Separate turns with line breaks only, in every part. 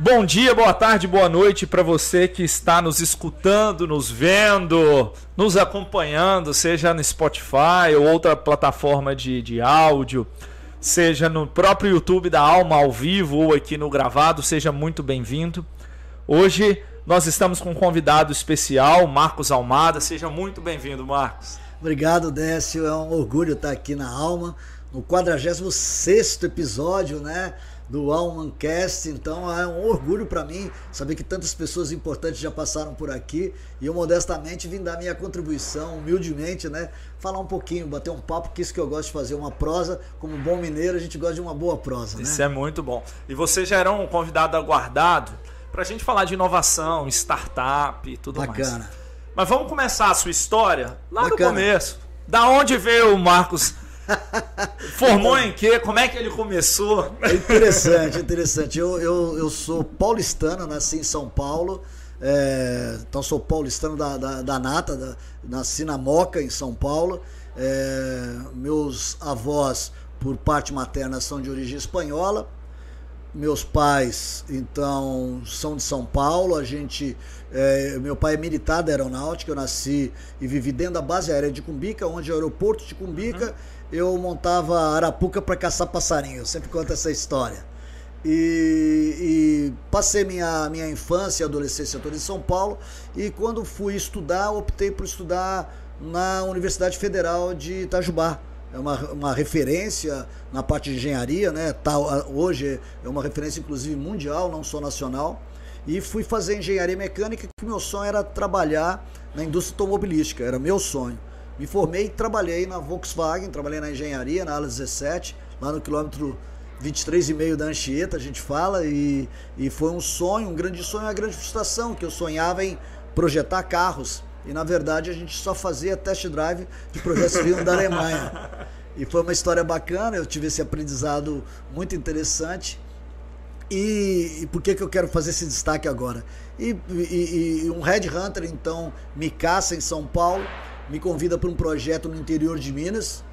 Bom dia, boa tarde, boa noite para você que está nos escutando, nos vendo, nos acompanhando, seja no Spotify ou outra plataforma de, de áudio, seja no próprio YouTube da Alma ao vivo ou aqui no gravado, seja muito bem-vindo. Hoje nós estamos com um convidado especial, Marcos Almada. Seja muito bem-vindo, Marcos.
Obrigado, Décio. É um orgulho estar aqui na Alma, no 46 episódio, né? Do Almancast, então é um orgulho para mim saber que tantas pessoas importantes já passaram por aqui e eu modestamente vim dar minha contribuição, humildemente, né? Falar um pouquinho, bater um papo, que isso que eu gosto de fazer, uma prosa, como bom mineiro, a gente gosta de uma boa prosa, né?
Isso é muito bom. E você já era um convidado aguardado para a gente falar de inovação, startup e tudo Bacana. mais. Mas vamos começar a sua história lá Bacana. do começo. Da onde veio o Marcos Formou em quê? Como é que ele começou?
É interessante, interessante. Eu, eu, eu sou paulistano, nasci em São Paulo. É, então sou paulistano da, da, da nata, da, nasci na Moca, em São Paulo. É, meus avós, por parte materna, são de origem espanhola. Meus pais, então, são de São Paulo. A gente, é, meu pai é militar da aeronáutica. Eu nasci e vivi dentro da base aérea de Cumbica, onde é o aeroporto de Cumbica. Uhum eu montava arapuca para caçar passarinho. Eu sempre conto essa história. E, e, passei minha, minha infância e adolescência toda em São Paulo. E quando fui estudar, optei por estudar na Universidade Federal de Itajubá. É uma, uma referência na parte de engenharia, né? Tá, hoje é uma referência, inclusive, mundial, não só nacional. E fui fazer engenharia mecânica, que meu sonho era trabalhar na indústria automobilística, era meu sonho. Me formei e trabalhei na Volkswagen, trabalhei na engenharia, na ala 17, lá no quilômetro 23,5 da Anchieta, a gente fala, e, e foi um sonho, um grande sonho, uma grande frustração, que eu sonhava em projetar carros. E na verdade a gente só fazia test drive de projetos vindos da Alemanha. E foi uma história bacana, eu tive esse aprendizado muito interessante. E, e por que, que eu quero fazer esse destaque agora? E, e, e um Red Hunter então me caça em São Paulo me convida para um projeto no interior de Minas.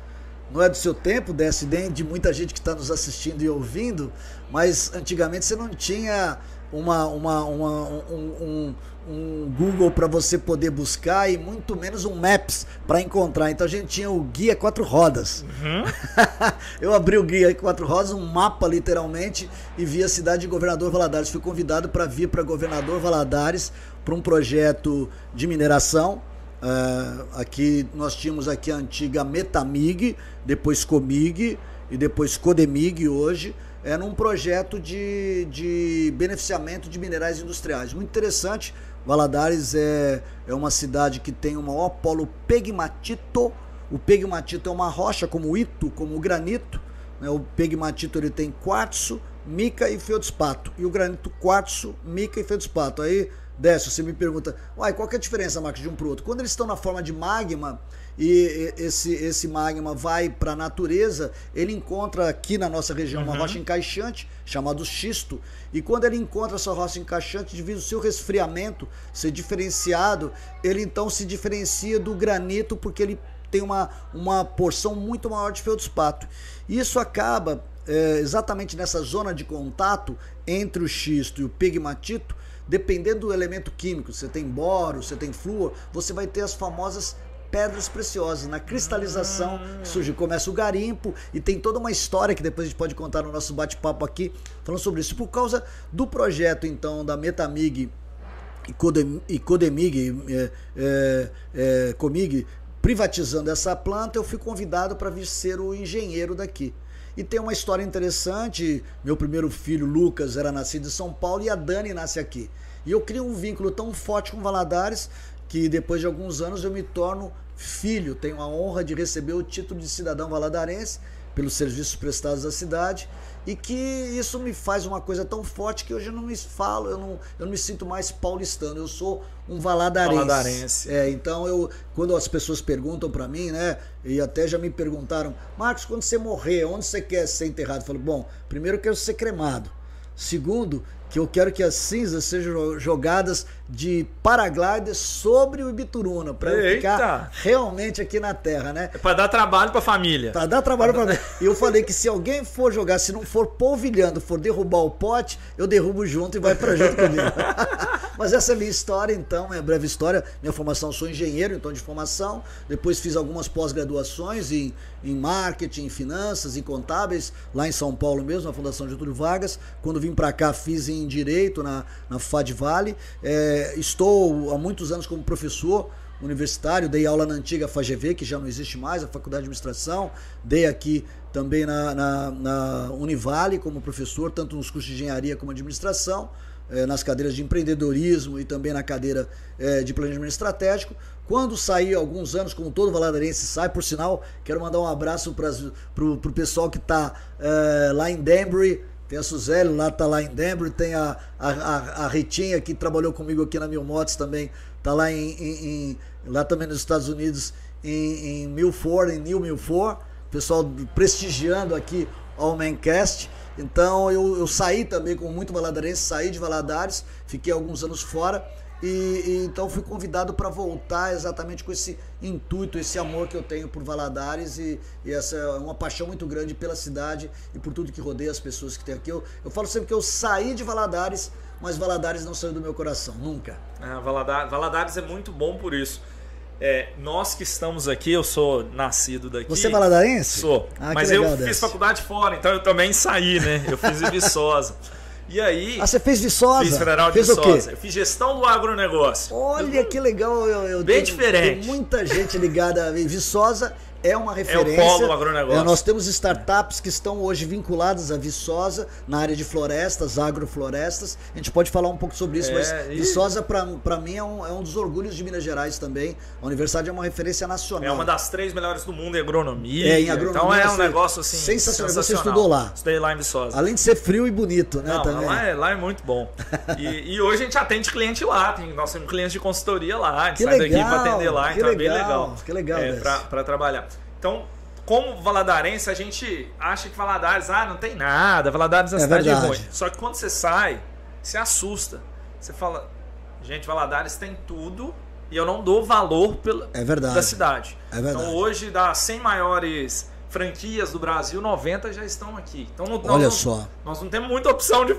Não é do seu tempo, desse de muita gente que está nos assistindo e ouvindo, mas antigamente você não tinha uma, uma, uma um, um, um, Google para você poder buscar e muito menos um Maps para encontrar. Então a gente tinha o guia quatro rodas. Uhum. Eu abri o guia quatro rodas, um mapa literalmente, e vi a cidade de Governador Valadares. Fui convidado para vir para Governador Valadares para um projeto de mineração Uh, aqui nós tínhamos aqui a antiga Metamig, depois Comig e depois Codemig hoje. Era um projeto de, de beneficiamento de minerais industriais. Muito interessante. Valadares é, é uma cidade que tem o maior polo pegmatito. O pegmatito é uma rocha como o ito, como o granito. Né? O pegmatito ele tem quartzo, mica e feldspato. E o granito quartzo, mica e feldspato. Aí Décio, você me pergunta, uai, qual que é a diferença, Marcos, de um para o outro? Quando eles estão na forma de magma e esse, esse magma vai para a natureza, ele encontra aqui na nossa região uhum. uma rocha encaixante, chamada xisto, e quando ele encontra essa rocha encaixante, devido ao seu resfriamento ser diferenciado, ele então se diferencia do granito porque ele tem uma, uma porção muito maior de feldspato. Isso acaba é, exatamente nessa zona de contato entre o xisto e o pegmatito, dependendo do elemento químico, você tem boro, você tem flúor, você vai ter as famosas pedras preciosas. Na cristalização surge, começa o garimpo e tem toda uma história que depois a gente pode contar no nosso bate-papo aqui, falando sobre isso. Por causa do projeto, então, da Metamig e Codemig, é, é, é, Comig, privatizando essa planta, eu fui convidado para vir ser o engenheiro daqui. E tem uma história interessante. Meu primeiro filho, Lucas, era nascido em São Paulo e a Dani nasce aqui. E eu crio um vínculo tão forte com Valadares que depois de alguns anos eu me torno filho, tenho a honra de receber o título de cidadão valadarense pelos serviços prestados à cidade e que isso me faz uma coisa tão forte que hoje eu não me falo, eu não, eu não me sinto mais paulistano, eu sou um valadarense. Valadarense. É, então eu, quando as pessoas perguntam para mim, né, e até já me perguntaram, Marcos, quando você morrer, onde você quer ser enterrado? Eu falo, bom, primeiro eu quero ser cremado. Segundo, que eu quero que as cinzas sejam jogadas de paraglider sobre o Ibituruna, para ficar realmente aqui na terra, né?
É para dar trabalho para a família.
Para dar trabalho para mim. E eu falei que se alguém for jogar, se não for polvilhando, for derrubar o pote, eu derrubo junto e vai para junto comigo. Mas essa é a minha história, então, minha breve história. Minha formação, sou engenheiro, então de formação. Depois fiz algumas pós-graduações em, em marketing, em finanças, em contábeis, lá em São Paulo mesmo, na Fundação Getúlio Vargas. Quando vim para cá, fiz em direito na, na FAD Vale. É, estou há muitos anos como professor universitário, dei aula na antiga FAGV, que já não existe mais, a Faculdade de Administração, dei aqui também na, na, na Univale como professor, tanto nos cursos de engenharia como administração é, nas cadeiras de empreendedorismo e também na cadeira é, de planejamento estratégico. Quando saí alguns anos, como todo valadarense sai, por sinal, quero mandar um abraço para o pessoal que está é, lá em Danbury, tem a Suzelle, lá tá lá em Danbury, tem a, a, a, Ritinha que trabalhou comigo aqui na Mil Motos também, tá lá em, em, em, lá também nos Estados Unidos, em, em Milford, em New Milford, pessoal prestigiando aqui ao Mancast. Então eu, eu saí também com muito valadarense, saí de Valadares, fiquei alguns anos fora e, e então fui convidado para voltar exatamente com esse intuito, esse amor que eu tenho por Valadares e, e, essa é uma paixão muito grande pela cidade e por tudo que rodeia as pessoas que tem aqui. Eu, eu falo sempre que eu saí de Valadares, mas Valadares não saiu do meu coração, nunca.
É, Valadares, Valadares é muito bom por isso. É, nós que estamos aqui, eu sou nascido daqui.
Você é valadarense?
Sou. Ah, mas eu fiz faculdade fora, então eu também saí, né? Eu fiz em Viçosa. E aí.
Ah, você fez Viçosa?
Fiz Federal de fez Viçosa. Eu fiz gestão do agronegócio.
Olha que legal. Eu, eu
Bem tenho, diferente.
Tem muita gente ligada a Viçosa é uma referência.
É o polo agronegócio.
É, nós temos startups que estão hoje vinculadas à Viçosa na área de florestas, agroflorestas. A gente pode falar um pouco sobre isso, é, mas e... Viçosa para mim é um, é um dos orgulhos de Minas Gerais também. A universidade é uma referência nacional.
É uma das três melhores do mundo em agronomia.
É, em agronomia.
Então é um negócio assim.
Sensacional. sensacional. Você estudou lá.
Estudei lá em Viçosa.
Além de ser frio e bonito, né?
Não,
também.
Lá, é, lá é muito bom. e, e, hoje a gente atende cliente lá. Tem, nós temos clientes de consultoria lá. A gente
que
sai
legal,
daqui para atender lá. Então legal, é bem legal.
Que legal.
É, para trabalhar. Então, como valadarense, a gente acha que Valadares, ah, não tem nada, Valadares é uma é cidade verdade. ruim. Só que quando você sai, você assusta. Você fala, gente, Valadares tem tudo e eu não dou valor pela,
é verdade.
da cidade.
É verdade.
Então hoje, das 100 maiores franquias do Brasil, 90 já estão aqui. Então
não, Olha
nós,
só.
Nós não temos muita opção de.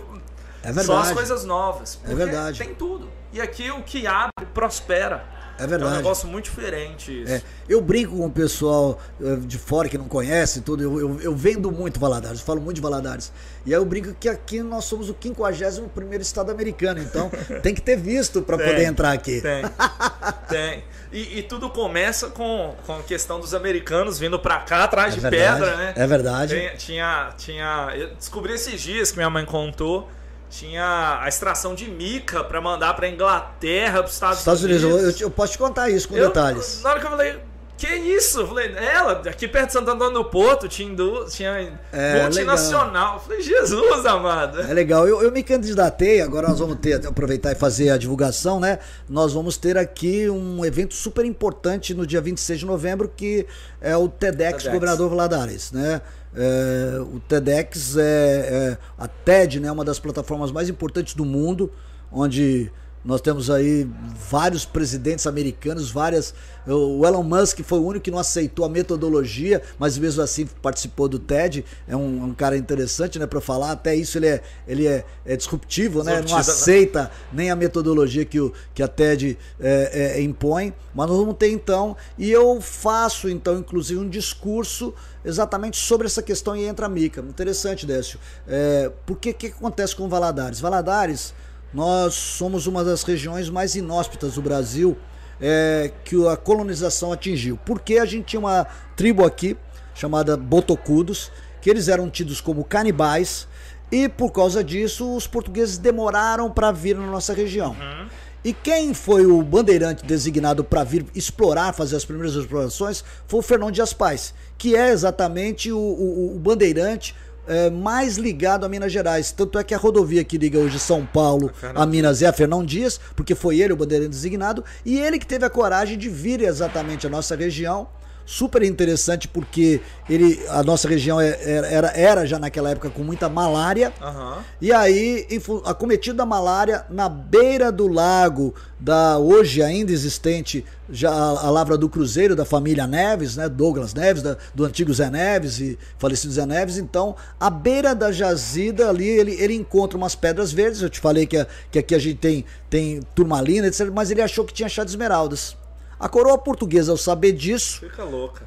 É verdade.
Só as coisas novas.
É verdade.
Tem tudo. E aqui o que abre prospera.
É verdade.
É um negócio muito diferente isso.
É, eu brinco com o pessoal eh, de fora que não conhece tudo. Eu, eu, eu vendo muito Valadares, falo muito de Valadares. E aí eu brinco que aqui nós somos o 51 primeiro estado americano. Então tem que ter visto para poder entrar aqui.
Tem. tem. E, e, tudo começa com, com a questão dos americanos vindo para cá atrás é de
verdade,
pedra, né?
É verdade.
Tem, tinha, tinha. Eu descobri esses dias que minha mãe contou tinha a extração de mica para mandar para Inglaterra, para os Estados,
Estados Unidos. Unidos. Eu, eu, posso te contar isso com eu, detalhes.
Na hora que eu falei, que isso? Eu falei, ela, aqui perto de Santo Antônio do Porto tinha, tinha é, multinacional. Legal. Falei, Jesus amado.
É legal. Eu, eu me candidatei, agora nós vamos ter, aproveitar e fazer a divulgação, né? Nós vamos ter aqui um evento super importante no dia 26 de novembro, que é o TEDx, TEDx. Governador Valadares, né? É, o TEDx é, é, a TED, né, uma das plataformas mais importantes do mundo, onde nós temos aí vários presidentes americanos, várias. O Elon Musk foi o único que não aceitou a metodologia, mas mesmo assim participou do TED. É um, um cara interessante, né, para falar. Até isso ele é, ele é, é disruptivo, né? Não aceita nem a metodologia que, o, que a TED é, é, impõe. Mas nós vamos ter então, e eu faço então, inclusive, um discurso exatamente sobre essa questão e entra a Mica. Interessante, Décio. É, por que que acontece com Valadares? Valadares nós somos uma das regiões mais inóspitas do Brasil é, que a colonização atingiu. Porque a gente tinha uma tribo aqui chamada Botocudos, que eles eram tidos como canibais e por causa disso os portugueses demoraram para vir na nossa região. Uhum. E quem foi o bandeirante designado para vir explorar, fazer as primeiras explorações, foi o Fernão Dias Pais, que é exatamente o, o, o bandeirante é, mais ligado a Minas Gerais. Tanto é que a rodovia que liga hoje São Paulo a Minas é a Fernão Dias, porque foi ele o bandeirante designado, e ele que teve a coragem de vir exatamente à nossa região super interessante porque ele, a nossa região é, era, era já naquela época com muita malária. Uhum. E aí, acometido da malária, na beira do lago da hoje ainda existente já a, a lavra do Cruzeiro da família Neves, né, Douglas Neves, da, do antigo Zé Neves e falecido Zé Neves. Então, à beira da jazida ali, ele, ele encontra umas pedras verdes. Eu te falei que, que aqui a gente tem, tem turmalina, etc. Mas ele achou que tinha chá de esmeraldas. A coroa portuguesa, ao saber disso,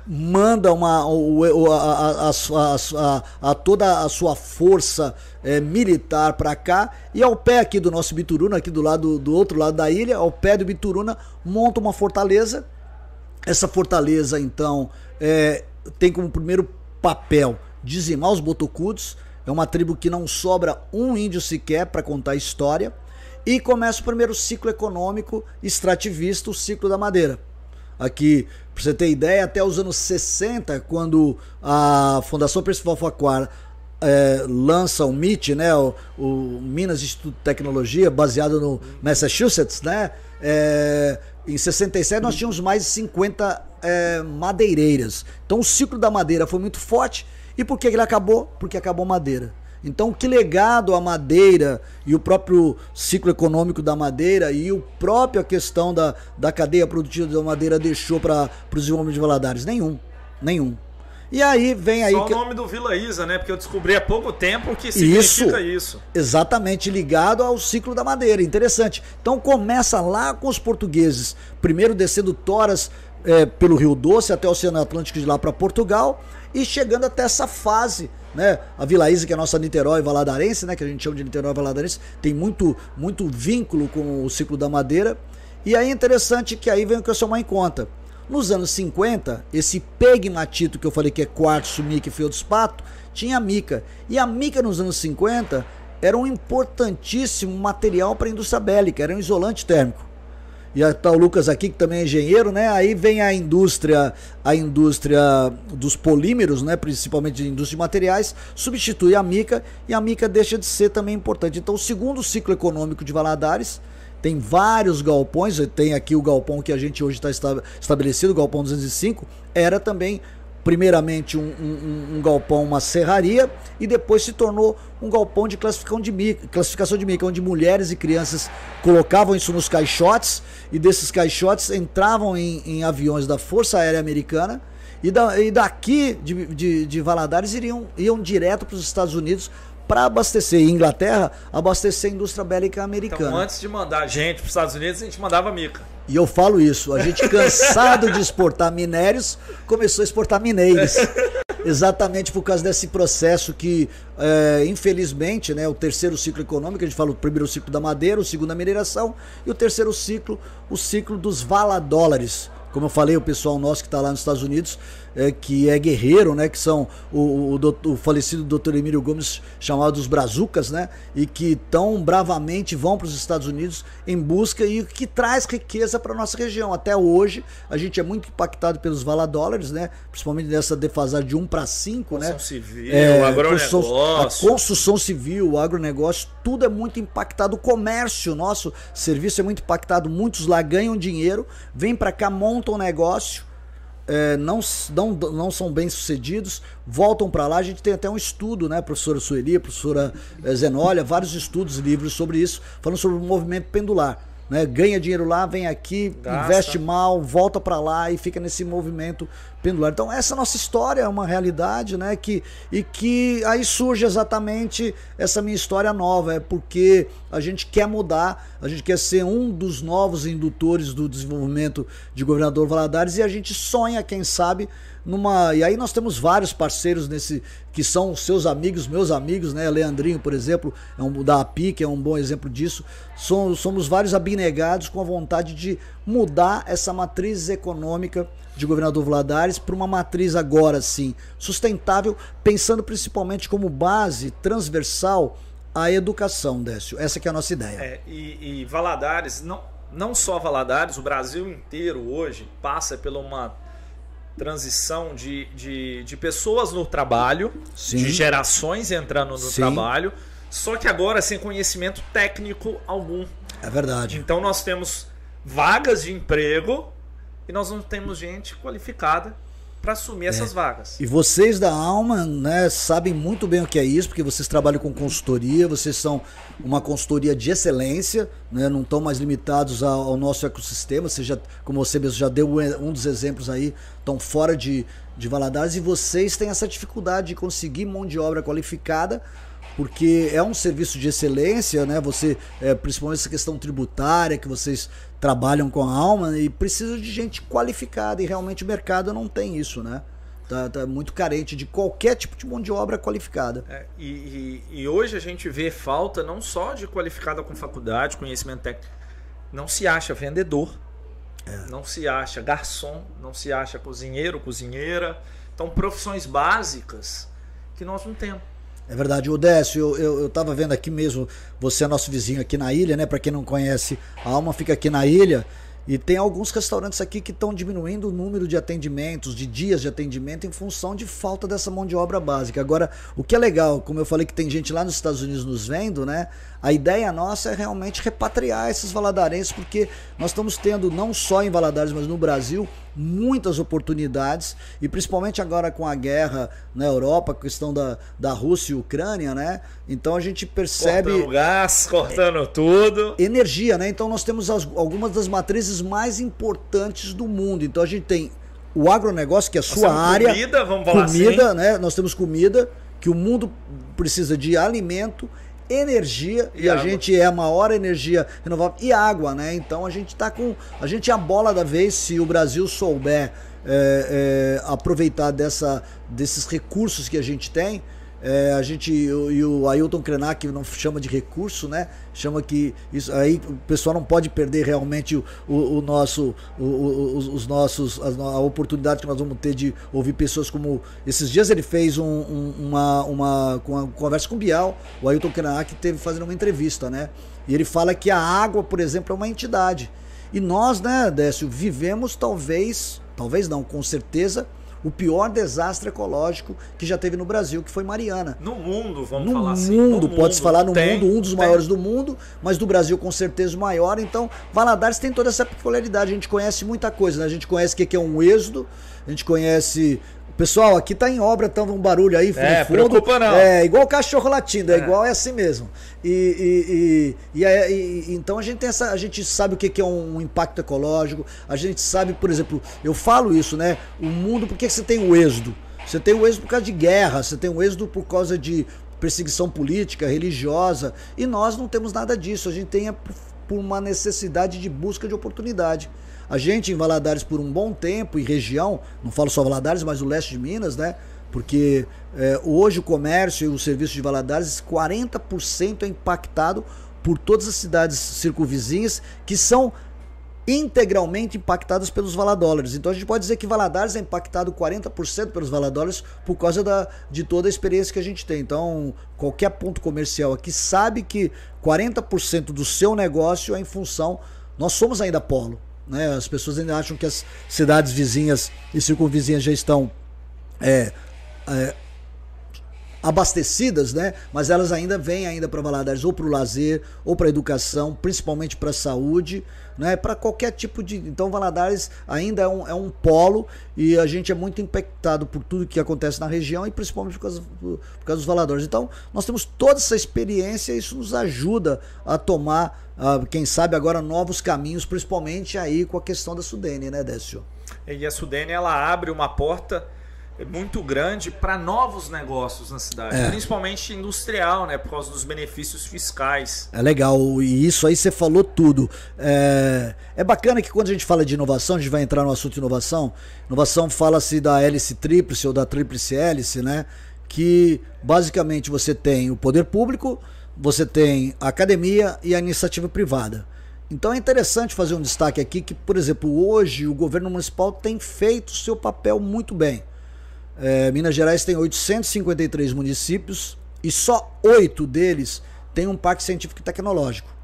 manda uma, a, a, a, a, toda a sua força é, militar para cá e ao pé aqui do nosso Bituruna, aqui do lado do outro lado da ilha, ao pé do Bituruna, monta uma fortaleza. Essa fortaleza, então, é, tem como primeiro papel dizimar os botocudos. É uma tribo que não sobra um índio sequer para contar a história. E começa o primeiro ciclo econômico extrativista, o ciclo da madeira. Aqui, para você ter ideia, até os anos 60, quando a Fundação Percival Facquar é, lança o MIT, né, o, o, Minas Instituto de Tecnologia, baseado no Massachusetts, né, é, em 67 nós tínhamos mais de 50 é, madeireiras. Então o ciclo da madeira foi muito forte. E por que ele acabou? Porque acabou madeira. Então, que legado a madeira e o próprio ciclo econômico da madeira e o própria questão da, da cadeia produtiva da madeira deixou para o desenvolvimento de Valadares? Nenhum. Nenhum. E aí vem aí.
Só que... o nome do Vila Isa, né? Porque eu descobri há pouco tempo que significa isso, isso.
Exatamente ligado ao ciclo da madeira. Interessante. Então começa lá com os portugueses. Primeiro descendo toras é, pelo Rio Doce até o Oceano Atlântico de lá para Portugal e chegando até essa fase né? A Vila Isa, que é a nossa Niterói Valadarense, né? Que a gente chama de Niterói Valadarense, tem muito, muito vínculo com o ciclo da madeira. E aí é interessante que aí vem o que eu somar em conta. Nos anos 50, esse pegmatito que eu falei que é quartzo, mica e feldspato, tinha mica. E a mica nos anos 50 era um importantíssimo material para a indústria bélica, era um isolante térmico e está o Lucas aqui que também é engenheiro, né? Aí vem a indústria, a indústria dos polímeros, né? Principalmente a indústria de materiais, substitui a mica e a mica deixa de ser também importante. Então, o segundo ciclo econômico de Valadares tem vários galpões, tem aqui o galpão que a gente hoje está estabelecido, o galpão 205, era também primeiramente um, um, um, galpão, uma serraria, e depois se tornou um galpão de classificação de mica, classificação de mica, onde mulheres e crianças colocavam isso nos caixotes, e desses caixotes entravam em, em aviões da Força Aérea Americana, e, da, e daqui de, de, de Valadares iriam, iam direto para os Estados Unidos para abastecer Inglaterra, abastecer a indústria bélica americana. Então,
antes de mandar gente para os Estados Unidos, a gente mandava mica.
E eu falo isso, a gente cansado de exportar minérios, começou a exportar mineiros. Exatamente por causa desse processo que, é, infelizmente, né, o terceiro ciclo econômico, a gente fala o primeiro ciclo da madeira, o segundo da mineração, e o terceiro ciclo, o ciclo dos valadólares. Como eu falei, o pessoal nosso que está lá nos Estados Unidos é, que é guerreiro, né? Que são o, o, o falecido Dr. Emílio Gomes, chamados Brazucas, né? E que tão bravamente vão para os Estados Unidos em busca e que traz riqueza para nossa região. Até hoje, a gente é muito impactado pelos valadólares, né? Principalmente nessa defasagem de 1 para 5, né?
Civil, é, agronegócio.
A construção civil, o agronegócio, tudo é muito impactado. O comércio, nosso serviço é muito impactado. Muitos lá ganham dinheiro, vêm para cá, montam um negócio é, não, não, não são bem sucedidos, voltam para lá. A gente tem até um estudo, né, professora Sueli, professora é, Zenólia, vários estudos livros sobre isso, falando sobre o movimento pendular né? Ganha dinheiro lá, vem aqui, Gasta. investe mal, volta para lá e fica nesse movimento pendular. Então essa nossa história é uma realidade, né? Que e que aí surge exatamente essa minha história nova, é porque a gente quer mudar, a gente quer ser um dos novos indutores do desenvolvimento de governador Valadares e a gente sonha, quem sabe, numa. E aí nós temos vários parceiros nesse que são seus amigos, meus amigos, né? Leandrinho, por exemplo, é um da API, que é um bom exemplo disso. Somos, somos vários abnegados com a vontade de mudar essa matriz econômica de governador Vladares para uma matriz agora sim sustentável, pensando principalmente como base transversal a educação, Décio. Essa que é a nossa ideia.
É, e, e Valadares, não, não só Valadares, o Brasil inteiro hoje passa por uma transição de, de, de pessoas no trabalho, Sim. de gerações entrando no Sim. trabalho, só que agora sem conhecimento técnico algum.
É verdade.
Então nós temos vagas de emprego e nós não temos gente qualificada para assumir é. essas vagas.
E vocês da Alma, né, sabem muito bem o que é isso, porque vocês trabalham com consultoria, vocês são uma consultoria de excelência, né, não estão mais limitados ao, ao nosso ecossistema, você já, como você mesmo já deu um dos exemplos aí, estão fora de, de Valadares e vocês têm essa dificuldade de conseguir mão de obra qualificada porque é um serviço de excelência, né? Você, é, principalmente essa questão tributária que vocês trabalham com a alma e precisa de gente qualificada e realmente o mercado não tem isso, né? Tá, tá muito carente de qualquer tipo de mão de obra qualificada.
É, e, e, e, hoje a gente vê falta não só de qualificada com faculdade, conhecimento técnico, não se acha vendedor, é. não se acha garçom, não se acha cozinheiro, cozinheira. Então, profissões básicas que nós não temos.
É verdade, o Décio, eu, eu, eu vendo aqui mesmo, você é nosso vizinho aqui na ilha, né? Para quem não conhece, a Alma fica aqui na ilha. E tem alguns restaurantes aqui que estão diminuindo o número de atendimentos, de dias de atendimento, em função de falta dessa mão de obra básica. Agora, o que é legal, como eu falei que tem gente lá nos Estados Unidos nos vendo, né? A ideia nossa é realmente repatriar esses valadarenses, porque nós estamos tendo, não só em Valadares, mas no Brasil, muitas oportunidades, e principalmente agora com a guerra na Europa, a questão da, da Rússia e Ucrânia, né? Então a gente percebe.
Cortando gás, cortando tudo.
Energia, né? Então nós temos as, algumas das matrizes mais importantes do mundo. Então a gente tem o agronegócio, que é a sua área.
Comida, vamos falar
comida,
assim.
né? Nós temos comida, que o mundo precisa de alimento energia e, e a gente é a maior energia renovável e água, né? Então a gente tá com. A gente é a bola da vez se o Brasil souber é, é, aproveitar dessa, desses recursos que a gente tem. É, a gente e o Ailton Krenak não chama de recurso, né? Chama que isso aí o pessoal não pode perder realmente o, o, o nosso, o, os, nossos a, oportunidade que nós vamos ter de ouvir pessoas como esses dias ele fez um, um, uma, uma, uma conversa com o Bial, o Ailton Krenak teve fazendo uma entrevista, né? E ele fala que a água, por exemplo, é uma entidade. E nós, né, Décio, vivemos talvez, talvez não, com certeza o pior desastre ecológico que já teve no Brasil, que foi Mariana.
No mundo, vamos
no
falar
assim. Mundo, no pode-se falar no tem, mundo, um dos tem. maiores do mundo, mas do Brasil com certeza o maior. Então, Valadares tem toda essa peculiaridade. A gente conhece muita coisa, né? A gente conhece o que é um êxodo, a gente conhece Pessoal, aqui tá em obra, então um barulho aí
é, fundo. Preocupa não.
É igual cachorro latindo, é, é igual é assim mesmo. E, e, e, e, então a gente tem essa, a gente sabe o que é um impacto ecológico. A gente sabe, por exemplo, eu falo isso, né? O mundo, por que você tem o êxodo? Você tem o êxodo por causa de guerra, você tem o êxodo por causa de perseguição política, religiosa, e nós não temos nada disso. A gente tem é por uma necessidade de busca de oportunidade. A gente em Valadares por um bom tempo e região, não falo só Valadares, mas o leste de Minas, né? Porque é, hoje o comércio e o serviço de Valadares, 40% é impactado por todas as cidades circunvizinhas que são integralmente impactadas pelos valadólares. Então a gente pode dizer que Valadares é impactado 40% pelos valadólares por causa da, de toda a experiência que a gente tem. Então, qualquer ponto comercial aqui sabe que 40% do seu negócio é em função. Nós somos ainda polo. Né? As pessoas ainda acham que as cidades vizinhas e circunvizinhas já estão é, é, abastecidas, né? Mas elas ainda vêm ainda para Valadares ou para o lazer ou para a educação, principalmente para a saúde, né? Para qualquer tipo de. Então Valadares ainda é um, é um polo e a gente é muito impactado por tudo que acontece na região e principalmente por causa, por causa dos valadores. Então nós temos toda essa experiência e isso nos ajuda a tomar, uh, quem sabe agora novos caminhos, principalmente aí com a questão da Sudene, né, Décio?
E a Sudene ela abre uma porta muito grande para novos negócios na cidade, é. principalmente industrial, né, por causa dos benefícios fiscais.
É legal, e isso aí você falou tudo. É, é bacana que quando a gente fala de inovação, a gente vai entrar no assunto de inovação. Inovação fala-se da hélice tríplice ou da tríplice hélice, né? Que basicamente você tem o poder público, você tem a academia e a iniciativa privada. Então é interessante fazer um destaque aqui que, por exemplo, hoje o governo municipal tem feito o seu papel muito bem. É, Minas Gerais tem 853 municípios e só oito deles têm um parque científico e tecnológico.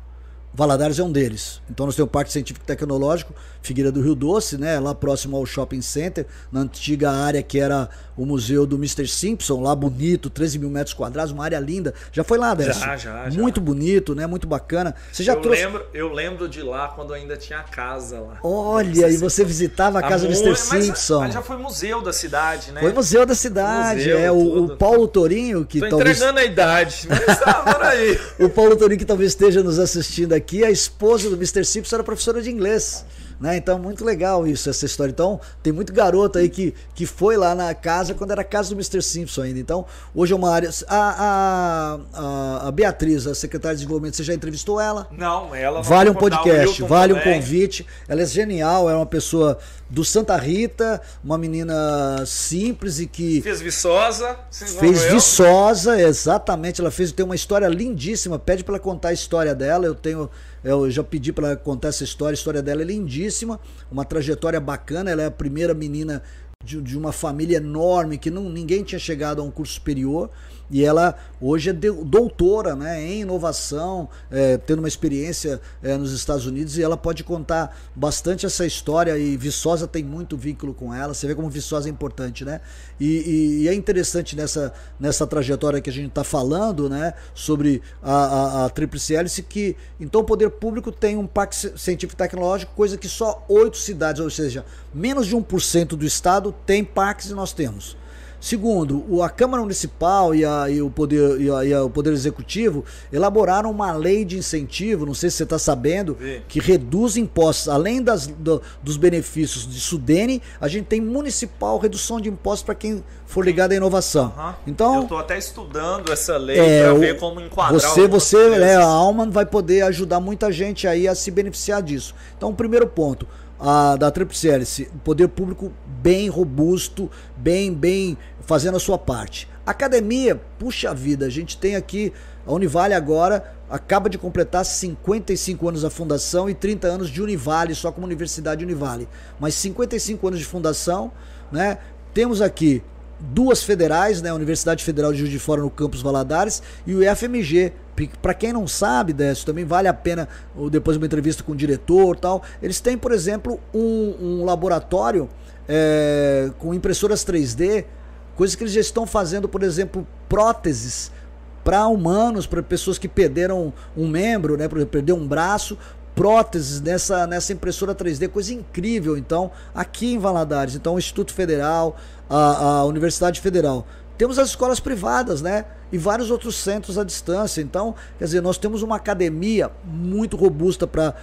Valadares é um deles. Então nós temos o Parque Científico e Tecnológico, Figueira do Rio Doce, né? Lá próximo ao Shopping Center, na antiga área que era o museu do Mr. Simpson, lá bonito, 13 mil metros quadrados, uma área linda. Já foi lá, Décio?
Já, já, já.
Muito bonito, né? Muito bacana. Você já
eu
trouxe.
Lembro, eu lembro de lá quando ainda tinha casa lá.
Olha, e você visitava a casa do Mr. Simpson.
Mas já foi museu da cidade, né?
Foi museu da cidade, museu, é. O, o, Paulo Torinho, que
Tô
talvez.
entregando a idade, mas tá, aí.
o Paulo Torinho, que talvez esteja nos assistindo aqui, a esposa do Mr. Simpson era professora de inglês. Né? Então, muito legal isso, essa história. Então, tem muito garoto aí que, que foi lá na casa quando era a casa do Mr. Simpson ainda. Então, hoje é uma área. A, a, a Beatriz, a secretária de desenvolvimento, você já entrevistou ela?
Não, ela
Vale um podcast, vale um convite. Ela é genial, é uma pessoa do Santa Rita, uma menina simples e que.
Fez Viçosa.
Fez Viçosa, exatamente. Ela fez, tem uma história lindíssima. Pede para ela contar a história dela. Eu tenho eu já pedi para ela contar essa história. A história dela é lindíssima, uma trajetória bacana. Ela é a primeira menina de, de uma família enorme que não, ninguém tinha chegado a um curso superior. E ela hoje é doutora né, em inovação, é, tendo uma experiência é, nos Estados Unidos, e ela pode contar bastante essa história. E Viçosa tem muito vínculo com ela. Você vê como Viçosa é importante, né? E, e, e é interessante nessa, nessa trajetória que a gente está falando, né? Sobre a, a, a Tríplice Hélice, que então o poder público tem um parque científico tecnológico, coisa que só oito cidades, ou seja, menos de 1% do estado tem parques e nós temos. Segundo, a Câmara Municipal e, a, e o poder, e, a, e o Poder Executivo elaboraram uma lei de incentivo, não sei se você está sabendo, Sim. que reduz impostos. Além das, do, dos benefícios de Sudene, a gente tem municipal redução de impostos para quem for ligado à inovação. Uhum. Então,
eu estou até estudando essa lei é, para ver como enquadrar
Você, você é, a Alma vai poder ajudar muita gente aí a se beneficiar disso. Então, o primeiro ponto a, da Tríplice Hélice, poder público bem robusto, bem, bem fazendo a sua parte. Academia, puxa vida, a gente tem aqui a Univale agora acaba de completar 55 anos da fundação e 30 anos de Univale, só como Universidade Univale. Mas 55 anos de fundação, né? Temos aqui duas federais, né? A Universidade Federal de Juiz de Fora no campus Valadares e o IFMG. Para quem não sabe, Décio, também vale a pena, depois de uma entrevista com o diretor tal, eles têm, por exemplo, um, um laboratório é, com impressoras 3D, coisas que eles já estão fazendo, por exemplo, próteses para humanos, para pessoas que perderam um membro, né, por exemplo, perder um braço, próteses nessa, nessa impressora 3D, coisa incrível. Então, aqui em Valadares, então o Instituto Federal, a, a Universidade Federal. Temos as escolas privadas, né? E vários outros centros à distância. Então, quer dizer, nós temos uma academia muito robusta para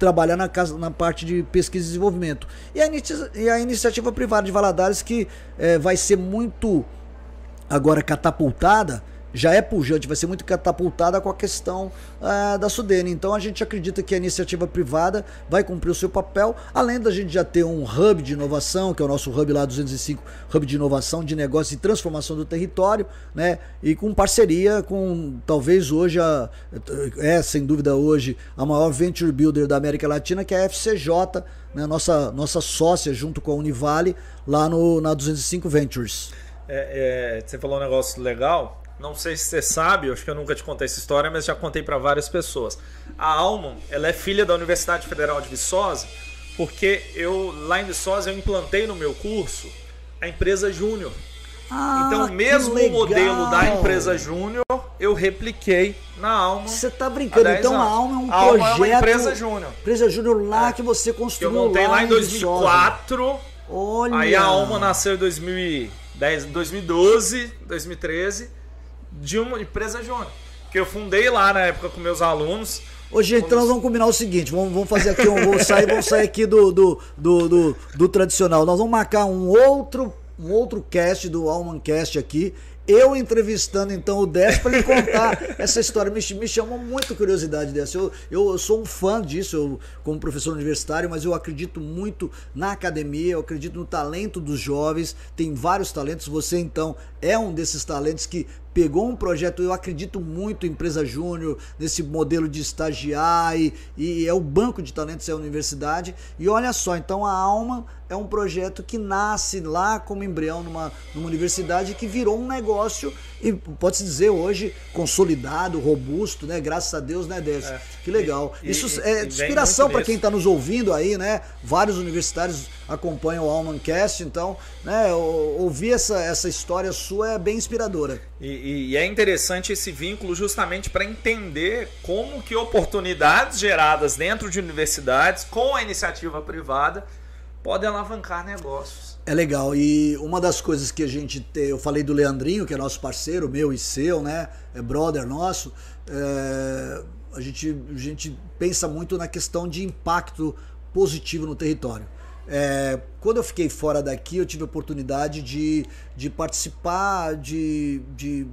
trabalhar na, casa, na parte de pesquisa e desenvolvimento. E a, e a iniciativa privada de Valadares, que é, vai ser muito agora catapultada já é pujante, vai ser muito catapultada com a questão uh, da Sudene. Então a gente acredita que a iniciativa privada vai cumprir o seu papel, além da gente já ter um hub de inovação, que é o nosso hub lá 205, hub de inovação, de negócio e transformação do território, né? E com parceria com talvez hoje a é sem dúvida hoje a maior venture builder da América Latina, que é a FCJ, né? Nossa nossa sócia junto com a Univale lá no na 205 Ventures.
É, é, você falou um negócio legal não sei se você sabe, acho que eu nunca te contei essa história, mas já contei para várias pessoas. A Alma, ela é filha da Universidade Federal de Viçosa, porque eu lá em Viçosa eu implantei no meu curso a empresa Júnior.
Ah,
então, mesmo o modelo da empresa Júnior, eu repliquei na Alma.
Você tá brincando? Então anos. a Alma é um
a
projeto.
Alma é uma empresa Júnior.
Empresa Júnior lá é. que você construiu.
Que eu montei
lá,
lá em 2004.
Olha.
Aí a Alma nasceu em 2010, 2012, 2013 de uma empresa júnior. Que eu fundei lá na época com meus alunos.
Hoje, então, nós vamos combinar o seguinte: vamos, vamos fazer aqui um. Vamos sair, vamos sair aqui do, do, do, do, do tradicional. Nós vamos marcar um outro, um outro cast do Almancast aqui eu entrevistando então o Décio para ele contar essa história. Me, me chamou muito curiosidade dessa. Eu, eu, sou um fã disso, eu, como professor universitário, mas eu acredito muito na academia, eu acredito no talento dos jovens. Tem vários talentos. Você então é um desses talentos que pegou um projeto, eu acredito muito em empresa júnior, nesse modelo de estagiar e, e, é o banco de talentos é a universidade. E olha só, então a Alma é um projeto que nasce lá como embrião numa, numa universidade que virou um negócio e pode-se dizer hoje consolidado, robusto, né? Graças a Deus, né, Décio? É. Que legal. E, Isso e, é inspiração para quem está nos ouvindo aí, né? Vários universitários acompanham o Almancast, então, né, ouvir essa, essa história sua é bem inspiradora.
E, e é interessante esse vínculo justamente para entender como que oportunidades geradas dentro de universidades com a iniciativa privada podem alavancar negócios.
É legal. E uma das coisas que a gente tem, eu falei do Leandrinho, que é nosso parceiro, meu e seu, né? É brother nosso. É, a, gente, a gente pensa muito na questão de impacto positivo no território. É, quando eu fiquei fora daqui, eu tive a oportunidade de, de participar de, de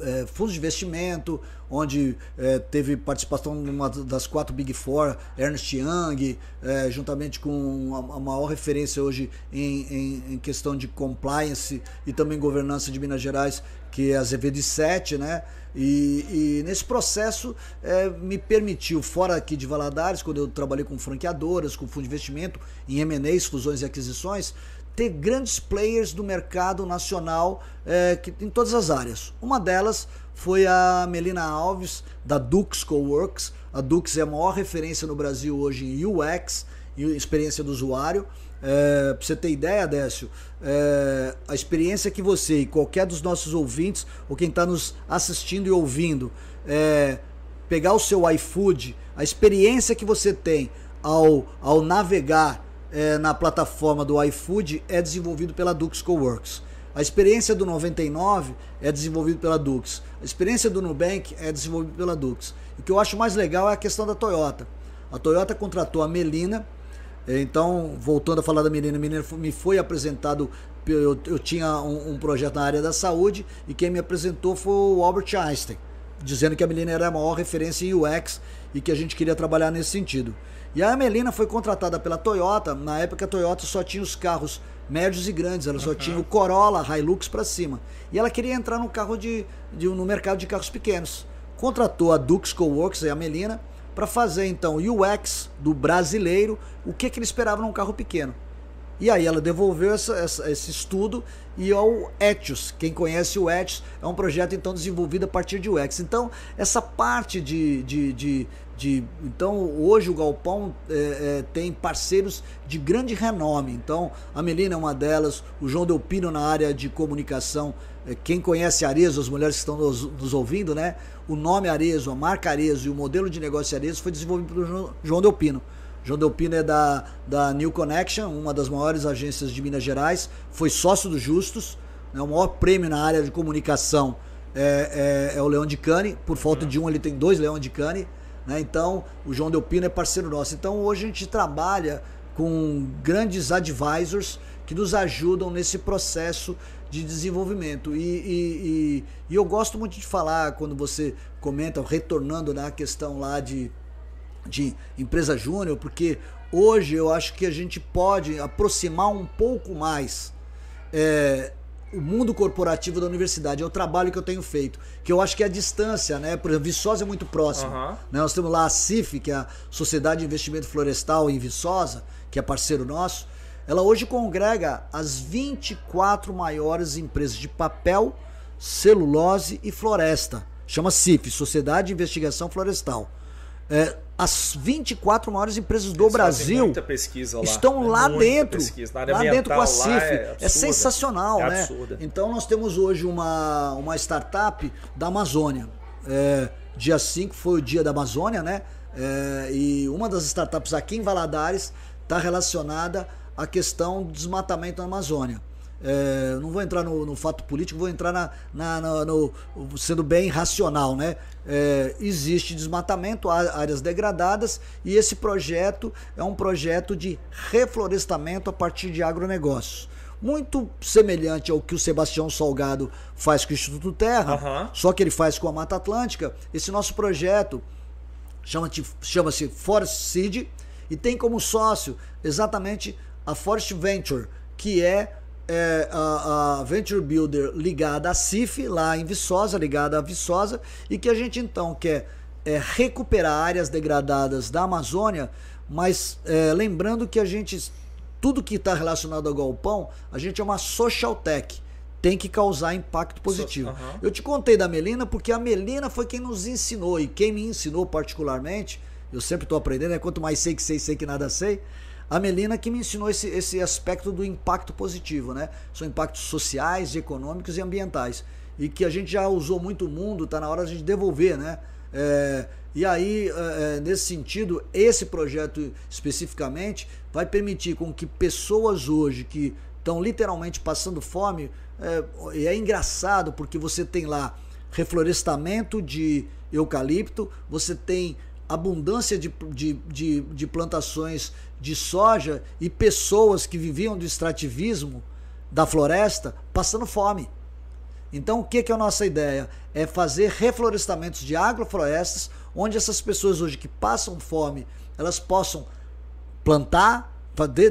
é, fundos de investimento, onde é, teve participação numa das quatro Big Four, Ernst Young, é, juntamente com a, maior referência hoje em, em, em, questão de compliance e também governança de Minas Gerais, que é a ZVD7, né? E, e, nesse processo é, me permitiu, fora aqui de Valadares, quando eu trabalhei com franqueadoras, com fundo de investimento, em M&As, fusões e aquisições, ter grandes players do mercado nacional é, que, em todas as áreas. Uma delas foi a Melina Alves, da Dux Coworks. A Dux é a maior referência no Brasil hoje em UX, experiência do usuário. É, pra você ter ideia, Décio, é, a experiência que você e qualquer dos nossos ouvintes, ou quem está nos assistindo e ouvindo, é, pegar o seu iFood, a experiência que você tem ao, ao navegar é, na plataforma do iFood é desenvolvido pela Dux Coworks. A experiência do 99 é desenvolvida pela Dux. A experiência do Nubank é desenvolvida pela Dux. O que eu acho mais legal é a questão da Toyota. A Toyota contratou a Melina. Então, voltando a falar da Melina, a Melina me foi apresentado. Eu, eu tinha um, um, projeto na área da saúde e quem me apresentou foi o Albert Einstein, dizendo que a Melina era a maior referência em UX e que a gente queria trabalhar nesse sentido. E a Melina foi contratada pela Toyota. Na época a Toyota só tinha os carros médios e grandes, ela só uhum. tinha o Corolla, Hilux para cima. E ela queria entrar no carro de, de, no mercado de carros pequenos. Contratou a Dux Coworks e a Melina para fazer então o UX do brasileiro, o que, que ele esperava num carro pequeno. E aí ela devolveu essa, essa, esse estudo e ao Etios. Quem conhece o Etios é um projeto então desenvolvido a partir de UX. Então essa parte de, de, de, de então hoje o Galpão é, é, tem parceiros de grande renome. Então a Melina é uma delas, o João Delpino na área de comunicação. Quem conhece Arezo, as mulheres que estão nos, nos, ouvindo, né? O nome Arezo, a marca Arezo e o modelo de negócio Arezo foi desenvolvido pelo João Delpino. João Delpino é da, da New Connection, uma das maiores agências de Minas Gerais, foi sócio do Justus, né, o maior prêmio na área de comunicação é, é, é o Leão de Cane, por falta de um ele tem dois Leão de Cane, né, então o João Delpino é parceiro nosso. Então hoje a gente trabalha com grandes advisors que nos ajudam nesse processo de desenvolvimento. E, e, e, e eu gosto muito de falar, quando você comenta, retornando na questão lá de de empresa júnior, porque hoje eu acho que a gente pode aproximar um pouco mais é, o mundo corporativo da universidade. É o trabalho que eu tenho feito. Que eu acho que é a distância, né? Por exemplo, Viçosa é muito próximo. Uhum. Né? Nós temos lá a CIF, que é a Sociedade de Investimento Florestal em Viçosa, que é parceiro nosso. Ela hoje congrega as 24 maiores empresas de papel, celulose e floresta. Chama CIF, Sociedade de Investigação Florestal. É, as 24 maiores empresas do Eles Brasil
lá.
estão é lá dentro. Lá dentro com a CIF. É, é, sensacional, é né? Absurda. Então nós temos hoje uma, uma startup da Amazônia. É, dia 5 foi o dia da Amazônia, né? É, e uma das startups aqui em Valadares está relacionada à questão do desmatamento na Amazônia. É, não vou entrar no, no, fato político, vou entrar na, na, na no, sendo bem racional, né? É, existe desmatamento, áreas degradadas e esse projeto é um projeto de reflorestamento a partir de agronegócios. Muito semelhante ao que o Sebastião Salgado faz com o Instituto Terra, uhum. só que ele faz com a Mata Atlântica. Esse nosso projeto chama-se chama Forest Seed e tem como sócio exatamente a Forest Venture, que é é, a, a, Venture Builder ligada à CIF, lá em Viçosa, ligada à Viçosa, e que a gente então quer é, recuperar áreas degradadas da Amazônia, mas é, lembrando que a gente tudo que está relacionado ao galpão, a gente é uma social tech. Tem que causar impacto positivo. Eu te contei da Melina porque a Melina foi quem nos ensinou e quem me ensinou particularmente. Eu sempre estou aprendendo, né? quanto mais sei que sei, sei que nada sei. A Melina que me ensinou esse, esse aspecto do impacto positivo, né? São impactos sociais, econômicos e ambientais. E que a gente já usou muito o mundo, está na hora de devolver, né? É, e aí, é, nesse sentido, esse projeto especificamente vai permitir com que pessoas hoje que estão literalmente passando fome, é, e é engraçado porque você tem lá reflorestamento de eucalipto, você tem abundância de, de, de, de plantações de soja e pessoas que viviam do extrativismo da floresta passando fome. Então, o que, que é a nossa ideia? É fazer reflorestamentos de agroflorestas, onde essas pessoas hoje que passam fome, elas possam plantar,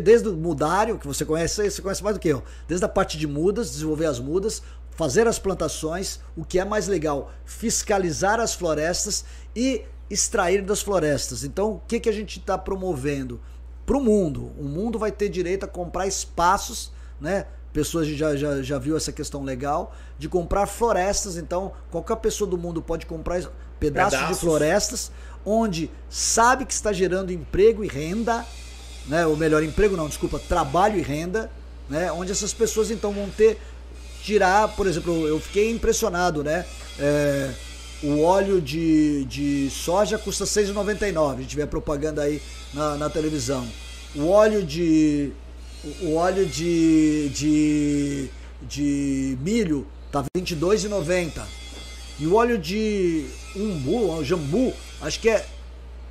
desde o mudário, que você conhece, você conhece mais do que eu, desde a parte de mudas, desenvolver as mudas, fazer as plantações, o que é mais legal, fiscalizar as florestas e extrair das florestas. Então, o que, que a gente está promovendo? Para o mundo. O mundo vai ter direito a comprar espaços, né? pessoas já, já, já viu essa questão legal de comprar florestas. Então, qualquer pessoa do mundo pode comprar pedaços, pedaços. de florestas, onde sabe que está gerando emprego e renda, né? Ou melhor, emprego não, desculpa, trabalho e renda, né? Onde essas pessoas então vão ter tirar, por exemplo, eu fiquei impressionado, né? É, o óleo de, de soja custa R$ 6,99. A gente vê a propaganda aí na, na televisão. O óleo de o óleo de, de, de milho tá 22,90. E o óleo de umbu, jambu, acho que é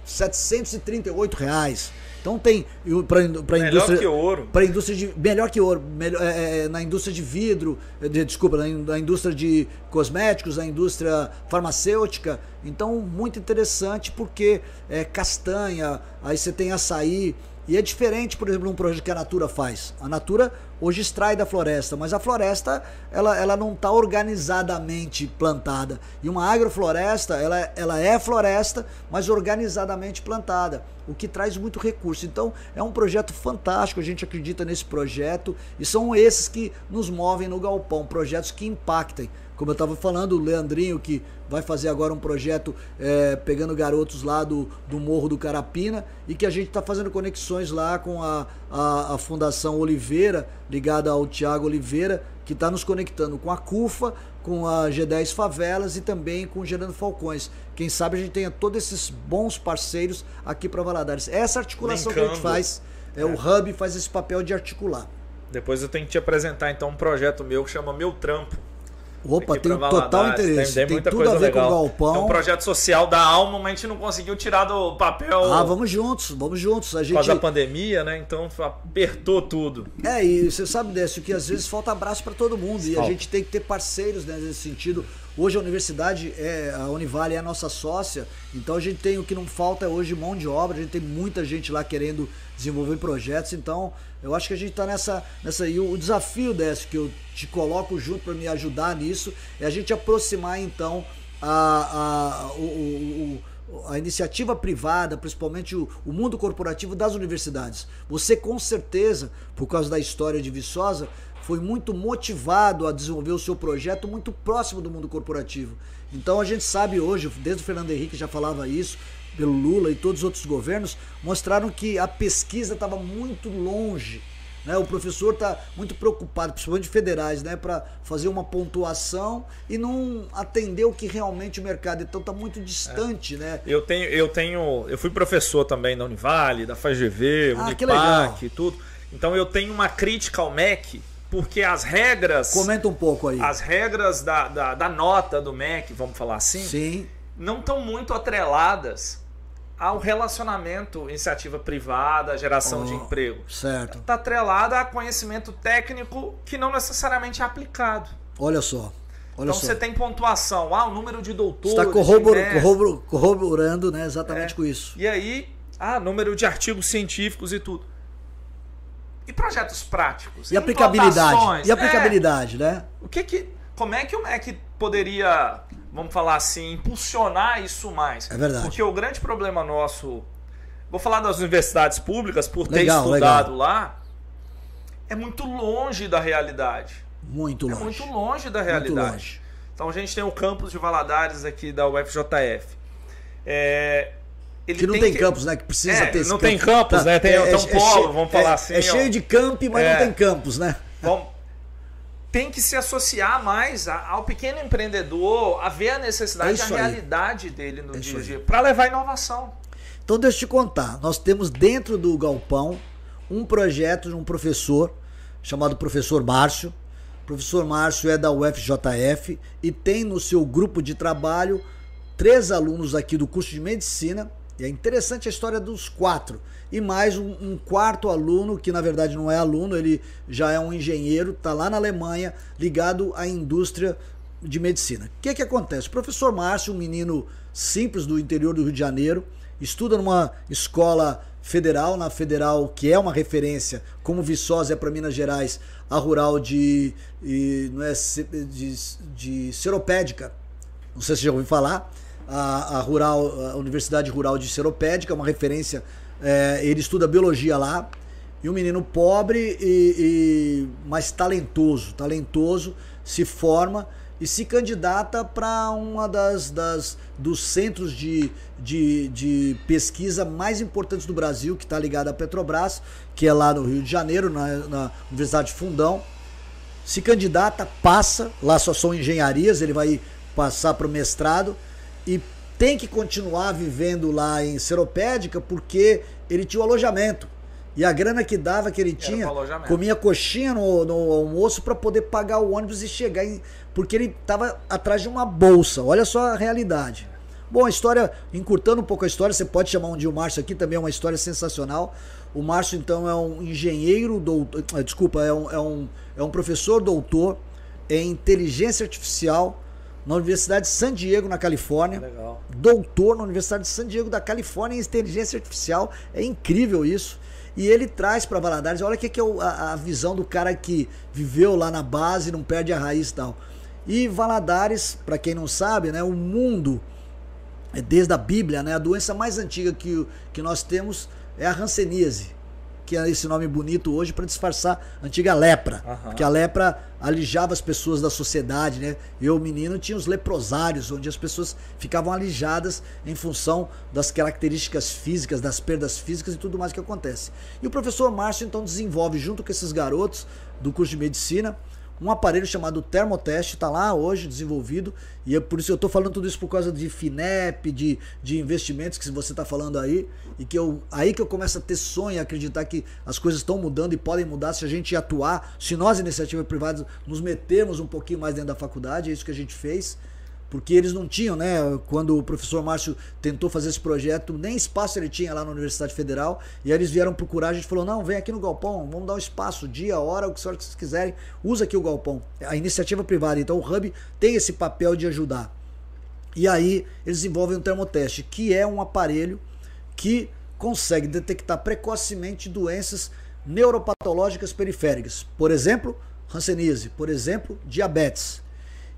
738 reais. Então tem para indústria
que ouro.
Para indústria de melhor que ouro, melhor, é, é, na indústria de vidro, de, desculpa, na, na, indústria de cosméticos, na indústria farmacêutica. Então muito interessante porque é castanha, aí você tem açaí, e é diferente, por exemplo, um projeto que a Natura faz. A Natura hoje extrai da floresta, mas a floresta ela, ela não está organizadamente plantada. E uma agrofloresta, ela, ela é floresta, mas organizadamente plantada, o que traz muito recurso. Então, é um projeto fantástico, a gente acredita nesse projeto e são esses que nos movem no galpão, projetos que impactem. Como eu estava falando, o Leandrinho, que vai fazer agora um projeto é, pegando garotos lá do, do Morro do Carapina e que a gente está fazendo conexões lá com a, a, a, Fundação Oliveira, ligada ao Tiago Oliveira, que está nos conectando com a CUFA, com a G10 Favelas e também com o Gerando Falcões. Quem sabe a gente tenha todos esses bons parceiros aqui para Valadares. Essa articulação que a gente faz, é, é, o Hub faz esse papel de articular.
Depois eu tenho que te apresentar então um projeto meu que chama Meu Trampo
Opa, tem total interesse. Tem, tem, tem tudo a ver legal. com o galpão. É
um projeto social da alma, mas a gente não conseguiu tirar do papel.
Ah, vamos juntos, vamos juntos. A gente...
Por causa da pandemia, né? Então apertou tudo.
É, e você sabe, Décio, que às vezes falta abraço para todo mundo. E falta. a gente tem que ter parceiros né, nesse sentido. Hoje a universidade, é, a Univale é a nossa sócia, então a gente tem o que não falta é hoje mão de obra, a gente tem muita gente lá querendo desenvolver projetos, então eu acho que a gente está nessa, nessa. E o, desafio desse que eu te coloco junto para me ajudar nisso é a gente aproximar então a, a, o, o, a iniciativa privada, principalmente o, o, mundo corporativo das universidades. Você com certeza, por causa da história de Viçosa, foi muito motivado a desenvolver o seu projeto muito próximo do mundo corporativo. Então a gente sabe hoje, desde o Fernando Henrique já falava isso, pelo Lula e todos os outros governos, mostraram que a pesquisa estava muito longe. Né? O professor está muito preocupado, principalmente federais, né? para fazer uma pontuação e não atender o que realmente o mercado. Então está muito distante. É. Né?
Eu tenho, eu tenho. Eu fui professor também da Univale, da FAGV, ah, Unipac e tudo. Então eu tenho uma crítica ao MEC porque as regras.
Comenta um pouco aí.
As regras da, da, da nota do MEC, vamos falar assim,
Sim.
não estão muito atreladas ao relacionamento iniciativa privada, geração oh, de emprego.
Certo.
Está atrelada a conhecimento técnico que não necessariamente é aplicado.
Olha só. Olha
então
só.
você tem pontuação, ah, o número de doutores.
Está corrobor, corrobor, corroborando né, exatamente é. com isso.
E aí, ah, número de artigos científicos e tudo. E projetos práticos?
E aplicabilidade? E aplicabilidade, é, né?
O que que, como é que o MEC poderia, vamos falar assim, impulsionar isso mais?
É verdade.
Porque o grande problema nosso, vou falar das universidades públicas por ter legal, estudado legal. lá, é muito longe da realidade.
Muito longe.
É muito longe da realidade. Longe. Então a gente tem o campus de Valadares aqui da UFJF. É,
ele que não tem, tem que... campus, né? Que precisa
é,
ter
Não campo. tem campus, tá. né? Tem, é, tem um é, polo, vamos falar assim.
É cheio de camp, mas não tem campus, né?
Vamos, tem que se associar mais ao pequeno empreendedor, a ver a necessidade, é a realidade aí. dele no é dia a dia, para levar inovação.
Então deixa eu te contar, nós temos dentro do Galpão um projeto de um professor chamado Professor Márcio. O professor Márcio é da UFJF e tem no seu grupo de trabalho três alunos aqui do curso de medicina. E é interessante a história dos quatro. E mais um, um quarto aluno, que na verdade não é aluno, ele já é um engenheiro, está lá na Alemanha, ligado à indústria de medicina. O que, que acontece? O professor Márcio, um menino simples do interior do Rio de Janeiro, estuda numa escola federal, na federal, que é uma referência, como Viçosa é para Minas Gerais, a rural de, e, não é, de, de Seropédica, não sei se já ouviu falar, a, a, rural, a Universidade Rural de Seropédica, uma referência, é, ele estuda biologia lá, e um menino pobre e, e mais talentoso, talentoso, se forma e se candidata para uma das, das dos centros de, de, de pesquisa mais importantes do Brasil, que está ligado à Petrobras, que é lá no Rio de Janeiro, na, na Universidade de Fundão. Se candidata, passa, lá só são engenharias, ele vai passar para o mestrado e tem que continuar vivendo lá em Seropédica porque ele tinha o alojamento. E a grana que dava, que ele tinha, comia coxinha no, no almoço para poder pagar o ônibus e chegar em. Porque ele estava atrás de uma bolsa. Olha só a realidade. Bom, a história, encurtando um pouco a história, você pode chamar um dia o Márcio aqui, também é uma história sensacional. O Márcio, então, é um engenheiro, doutor, ah, desculpa, é um, é, um, é um professor doutor em inteligência artificial na Universidade de San Diego, na Califórnia. Legal. Doutor na Universidade de San Diego da Califórnia em inteligência artificial. É incrível isso. E ele traz para Valadares, olha o que, que é a, a, visão do cara que viveu lá na base, não perde a raiz e tal. E Valadares, para quem não sabe, né, o mundo, é desde a Bíblia, né, a doença mais antiga que, que nós temos é a hanseníase que é esse nome bonito hoje para disfarçar a antiga lepra. Uhum. Porque a lepra alijava as pessoas da sociedade, né? Eu, menino, tinha os leprosários, onde as pessoas ficavam alijadas em função das características físicas, das perdas físicas e tudo mais que acontece. E o professor Márcio então desenvolve, junto com esses garotos do curso de medicina, um aparelho chamado Thermotest, está lá hoje desenvolvido, e é por isso eu estou falando tudo isso por causa de FINEP, de, de investimentos que você está falando aí, e que eu aí que eu começo a ter sonho e acreditar que as coisas estão mudando e podem mudar se a gente atuar, se nós, iniciativa privada, nos metermos um pouquinho mais dentro da faculdade, é isso que a gente fez porque eles não tinham, né? Quando o professor Márcio tentou fazer esse projeto, nem espaço ele tinha lá na Universidade Federal. E aí eles vieram procurar, a gente falou: não, vem aqui no Galpão, vamos dar um espaço, dia, hora, o que vocês quiserem, usa aqui o Galpão. A iniciativa privada. Então o Hub tem esse papel de ajudar. E aí eles desenvolvem um termoteste, que é um aparelho que consegue detectar precocemente doenças neuropatológicas periféricas. Por exemplo, Hanseníase, por exemplo, diabetes.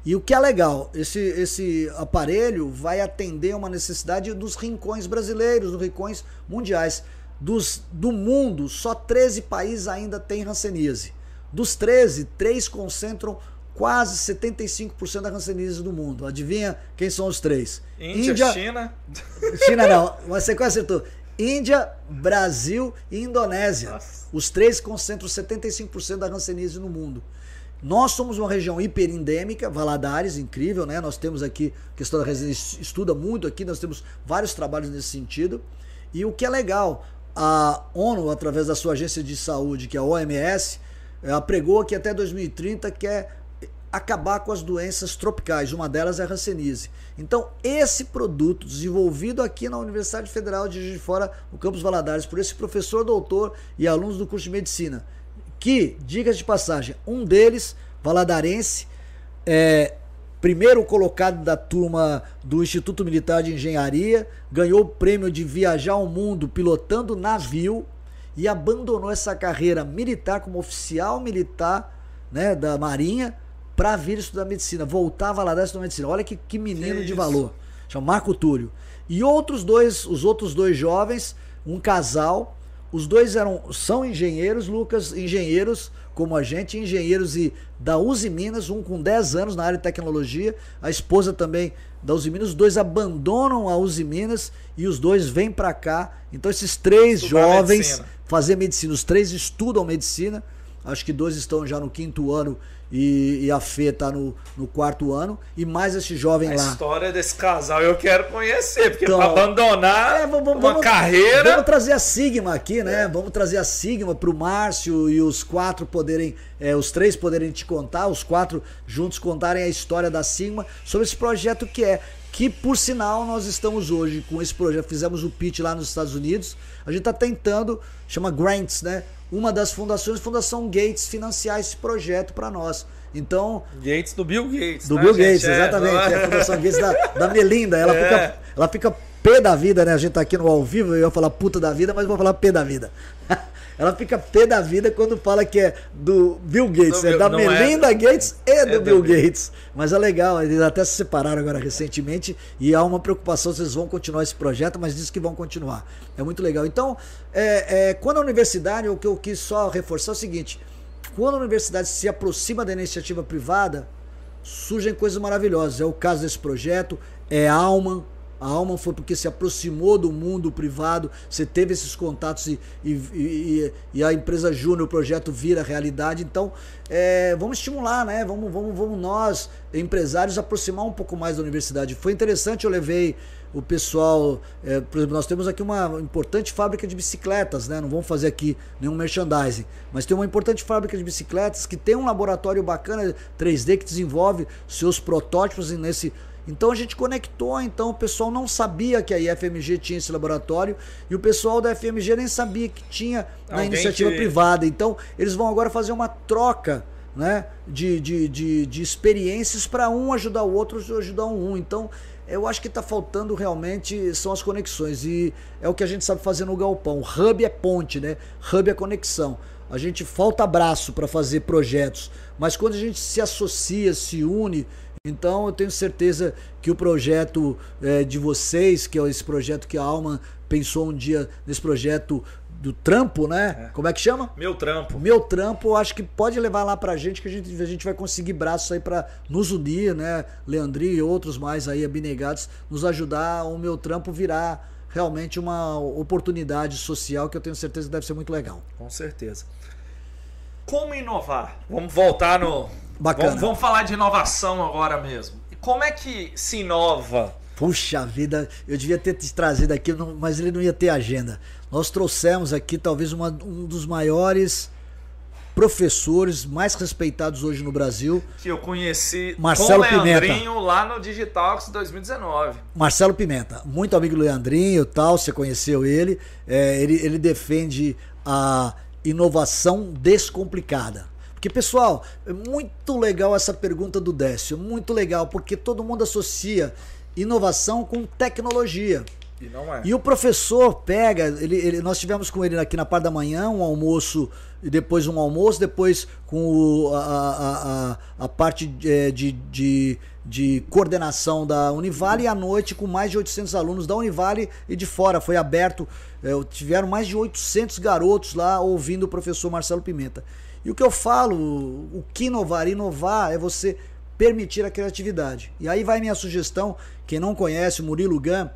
E o que é legal, esse, esse aparelho vai atender uma necessidade dos rincões brasileiros, dos rincões mundiais. Dos, do mundo, só 13 países ainda têm ranceníase. Dos 13, 3 concentram quase 75% da ranceníase do mundo. Adivinha quem são os três?
Índia, Índia China.
China não, mas você quase acertou. Índia, Brasil e Indonésia. Nossa. Os três concentram 75% da ranceníase no mundo. Nós somos uma região hiperendêmica, Valadares, incrível, né? Nós temos aqui, a questão da residência estuda muito aqui, nós temos vários trabalhos nesse sentido. E o que é legal, a ONU, através da sua agência de saúde, que é a OMS, apregou que até 2030 quer acabar com as doenças tropicais, uma delas é a Hanseníase. Então, esse produto desenvolvido aqui na Universidade Federal de Juiz de Fora, no campus Valadares, por esse professor doutor e alunos do curso de medicina, que, diga de passagem, um deles, valadarense, é, primeiro colocado da turma do Instituto Militar de Engenharia, ganhou o prêmio de viajar ao mundo pilotando navio e abandonou essa carreira militar como oficial militar né, da Marinha para vir estudar medicina, voltar a Valadares estudar medicina. Olha que, que menino que de valor. Chama Marco Túlio. E outros dois, os outros dois jovens, um casal, os dois eram, são engenheiros, Lucas, engenheiros como a gente, engenheiros e da Uzi Minas, um com 10 anos na área de tecnologia, a esposa também da Uzi Minas, os dois abandonam a Uzi Minas e os dois vêm para cá. Então esses três Estudar jovens medicina. fazer medicina, os três estudam medicina, acho que dois estão já no quinto ano e, e a Fê tá no, no quarto ano, e mais esse jovem
a
lá.
A história desse casal eu quero conhecer, porque então, para abandonar é, vamos, uma vamos, carreira.
Vamos trazer a Sigma aqui, né? É. Vamos trazer a Sigma pro Márcio e os quatro poderem, é, os três poderem te contar, os quatro juntos contarem a história da Sigma sobre esse projeto que é. Que por sinal nós estamos hoje com esse projeto, fizemos o pitch lá nos Estados Unidos. A gente está tentando, chama Grants, né? Uma das fundações, Fundação Gates, financiar esse projeto para nós. Então.
Gates do Bill Gates.
Do né, Bill Gates, é, exatamente. É, a Fundação Gates da, da Melinda. Ela, é. fica, ela fica pé da vida, né? A gente tá aqui no ao vivo, eu ia falar puta da vida, mas vou falar pé da vida. ela fica pé da vida quando fala que é do Bill Gates, do é da é Melinda é, Gates e do é Bill Gates. Mas é legal, eles até se separaram agora recentemente e há uma preocupação se eles vão continuar esse projeto, mas diz que vão continuar. É muito legal. Então, é, é, quando a universidade, o que eu quis só reforçar é o seguinte: quando a universidade se aproxima da iniciativa privada, surgem coisas maravilhosas. É o caso desse projeto, é Alma, a alma foi porque se aproximou do mundo privado, você teve esses contatos e, e, e, e a empresa Júnior, o projeto vira realidade. Então, é, vamos estimular, né? Vamos, vamos, vamos nós, empresários, aproximar um pouco mais da universidade. Foi interessante, eu levei o pessoal. É, por exemplo, nós temos aqui uma importante fábrica de bicicletas, né? Não vamos fazer aqui nenhum merchandising, mas tem uma importante fábrica de bicicletas que tem um laboratório bacana 3D que desenvolve seus protótipos nesse então a gente conectou, então o pessoal não sabia que a IFMG tinha esse laboratório e o pessoal da FMG nem sabia que tinha na Alguém iniciativa que... privada. Então eles vão agora fazer uma troca né, de, de, de, de experiências para um ajudar o outro, ajudar um. Então eu acho que está faltando realmente são as conexões e é o que a gente sabe fazer no galpão. Hub é ponte, né? Hub é conexão. A gente falta braço para fazer projetos, mas quando a gente se associa, se une, então eu tenho certeza que o projeto é, de vocês, que é esse projeto que a Alma pensou um dia nesse projeto do trampo, né? É. Como é que chama?
Meu trampo.
Meu trampo, acho que pode levar lá pra gente, que a gente, a gente vai conseguir braços aí para nos unir, né? Leandrinho e outros mais aí abnegados, nos ajudar o meu trampo virar realmente uma oportunidade social que eu tenho certeza que deve ser muito legal.
Com certeza. Como inovar? Vamos voltar no
Bacana.
Vamos, vamos falar de inovação agora mesmo. Como é que se inova?
Puxa vida, eu devia ter te trazido aqui, mas ele não ia ter agenda. Nós trouxemos aqui talvez uma, um dos maiores professores mais respeitados hoje no Brasil.
Que eu conheci
Marcelo com o
Leandrinho Pimenta. lá no Digitalx 2019.
Marcelo Pimenta, muito amigo do Leandrinho tal, você conheceu ele. É, ele, ele defende a inovação descomplicada. Porque, pessoal, é muito legal essa pergunta do Décio, muito legal, porque todo mundo associa inovação com tecnologia.
E não é.
E o professor pega, ele, ele, nós tivemos com ele aqui na parte da manhã um almoço, e depois um almoço, depois com o, a, a, a, parte de, é, de, de, de, coordenação da Univale e à noite com mais de 800 alunos da Univale e de fora. Foi aberto, é, tiveram mais de 800 garotos lá ouvindo o professor Marcelo Pimenta. E o que eu falo, o que inovar? Inovar é você permitir a criatividade. E aí vai minha sugestão, quem não conhece o Murilo Gun,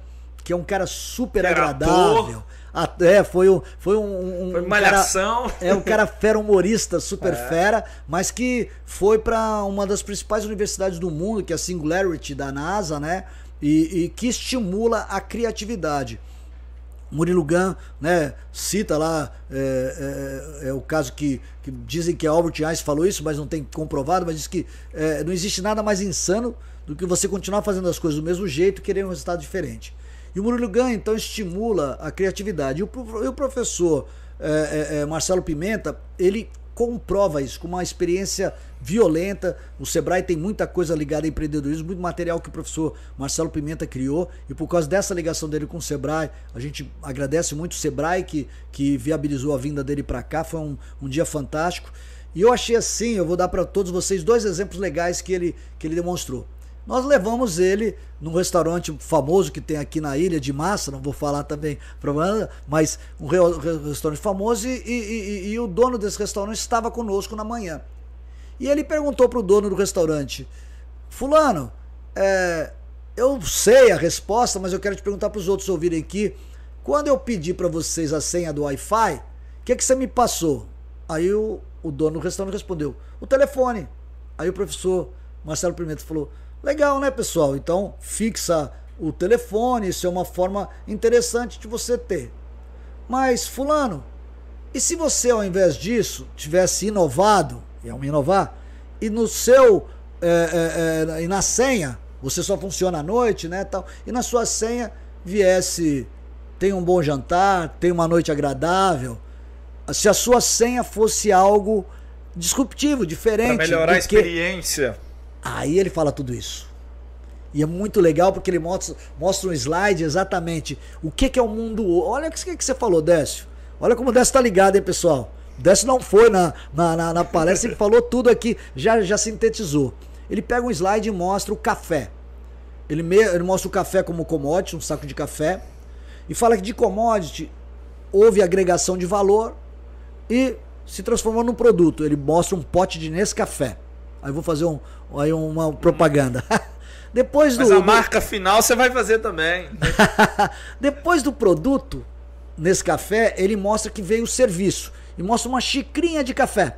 que é um cara super Era agradável. Até foi um foi um, um
foi malhação.
Cara, é um cara fera humorista, super é. fera, mas que foi para uma das principais universidades do mundo, que é a Singularity da NASA, né? E, e que estimula a criatividade. Murilo Gun né, cita lá é, é, é, o caso que, que, dizem que Albert Einstein falou isso, mas não tem comprovado, mas diz que é, não existe nada mais insano do que você continuar fazendo as coisas do mesmo jeito e querer um resultado diferente. E o Murilo Gun então estimula a criatividade. E o, e o professor é, é, Marcelo Pimenta, ele comprova isso com uma experiência violenta. O Sebrae tem muita coisa ligada a empreendedorismo, muito material que o professor Marcelo Pimenta criou. E por causa dessa ligação dele com o Sebrae, a gente agradece muito o Sebrae que, que viabilizou a vinda dele para cá. Foi um, um dia fantástico. E eu achei assim, eu vou dar para todos vocês dois exemplos legais que ele, que ele demonstrou. Nós levamos ele num restaurante famoso que tem aqui na ilha de Massa, não vou falar também mas um restaurante famoso e, e, e, e, o dono desse restaurante estava conosco na manhã. E ele perguntou para o dono do restaurante: Fulano, é, eu sei a resposta, mas eu quero te perguntar para os outros ouvirem aqui. Quando eu pedi para vocês a senha do Wi-Fi, o que, que você me passou? Aí o, o dono do restaurante respondeu: o telefone. Aí o professor Marcelo Pimenta falou: Legal, né, pessoal? Então, fixa o telefone, isso é uma forma interessante de você ter. Mas, Fulano, e se você, ao invés disso, tivesse inovado, e é um inovar, e no seu. É, é, é, e na senha, você só funciona à noite, né? Tal, e na sua senha viesse. Tem um bom jantar, tem uma noite agradável. Se a sua senha fosse algo disruptivo, diferente. Para
melhorar a experiência.
Aí ele fala tudo isso. E é muito legal porque ele mostra, mostra um slide exatamente o que, que é o mundo. Olha o que, que você falou, Décio. Olha como o Décio tá ligado, hein, pessoal. O Décio não foi na, na, na, na palestra, ele falou tudo aqui, já, já sintetizou. Ele pega um slide e mostra o café. Ele, me, ele mostra o café como commodity, um saco de café. E fala que de commodity houve agregação de valor e se transformou num produto. Ele mostra um pote de Nescafé. Aí vou fazer um, aí uma propaganda. Depois
Mas do, a marca final você vai fazer também.
Depois do produto, nesse café, ele mostra que veio o serviço. E mostra uma xicrinha de café.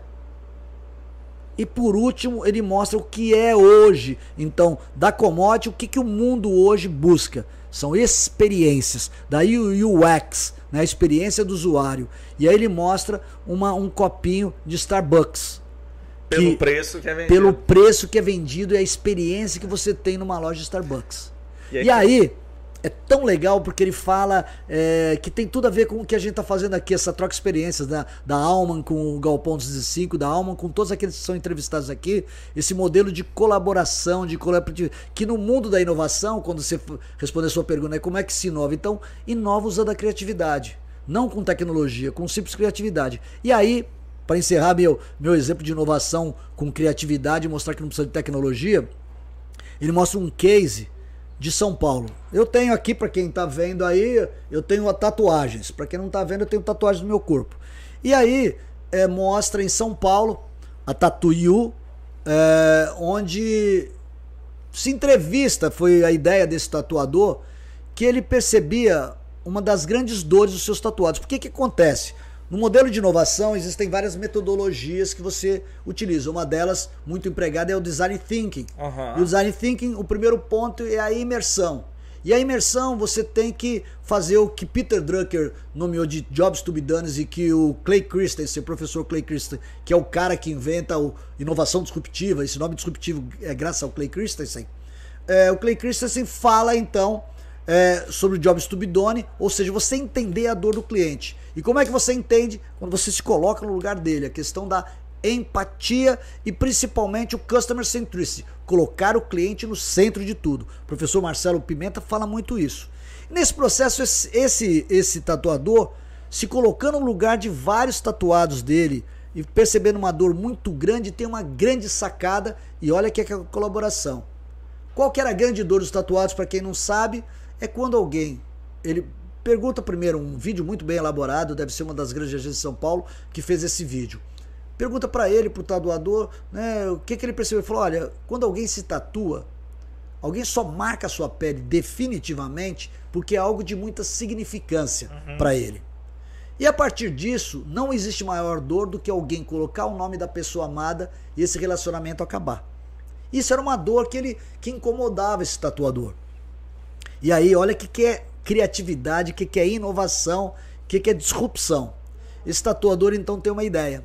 E por último, ele mostra o que é hoje. Então, da commodity, o que, que o mundo hoje busca? São experiências. Daí o UX, né? a experiência do usuário. E aí ele mostra uma, um copinho de Starbucks.
Pelo que, preço que é vendido.
Pelo preço que é vendido e a experiência que você tem numa loja Starbucks. E aí, e aí é tão legal porque ele fala é, que tem tudo a ver com o que a gente está fazendo aqui, essa troca de experiências da, da Alman com o Galpão 205, da Alman com todos aqueles que são entrevistados aqui, esse modelo de colaboração, de colaboração, que no mundo da inovação, quando você responder a sua pergunta, é como é que se inova? Então, inova usando a criatividade. Não com tecnologia, com simples criatividade. E aí, para encerrar meu, meu exemplo de inovação com criatividade e mostrar que não precisa de tecnologia, ele mostra um case de São Paulo. Eu tenho aqui, para quem está vendo aí, eu tenho tatuagens. Para quem não está vendo, eu tenho tatuagens no meu corpo. E aí, é, mostra em São Paulo a Tatuiu, é, onde se entrevista, foi a ideia desse tatuador, que ele percebia uma das grandes dores dos seus tatuados. Por que que acontece? No modelo de inovação existem várias metodologias que você utiliza. Uma delas, muito empregada, é o design thinking. Uhum. E o design thinking, o primeiro ponto é a imersão. E a imersão você tem que fazer o que Peter Drucker nomeou de jobs to be done e que o Clay Christensen, o professor Clay Christensen, que é o cara que inventa a inovação disruptiva, esse nome disruptivo é graças ao Clay Christensen. É, o Clay Christensen fala então é, sobre o jobs to be done, ou seja, você entender a dor do cliente. E como é que você entende? Quando você se coloca no lugar dele. A questão da empatia e principalmente o customer centricity, colocar o cliente no centro de tudo. O professor Marcelo Pimenta fala muito isso. Nesse processo, esse, esse, esse tatuador se colocando no lugar de vários tatuados dele e percebendo uma dor muito grande, tem uma grande sacada e olha que é a colaboração. Qual que era a grande dor dos tatuados, para quem não sabe, é quando alguém ele Pergunta primeiro, um vídeo muito bem elaborado, deve ser uma das grandes agências de São Paulo que fez esse vídeo. Pergunta para ele, pro tatuador, né, o que, que ele percebeu. Ele falou: olha, quando alguém se tatua, alguém só marca a sua pele definitivamente porque é algo de muita significância uhum. para ele. E a partir disso, não existe maior dor do que alguém colocar o nome da pessoa amada e esse relacionamento acabar. Isso era uma dor que ele que incomodava esse tatuador. E aí, olha o que, que é criatividade, o que, que é inovação, o que, que é disrupção. Esse tatuador então tem uma ideia.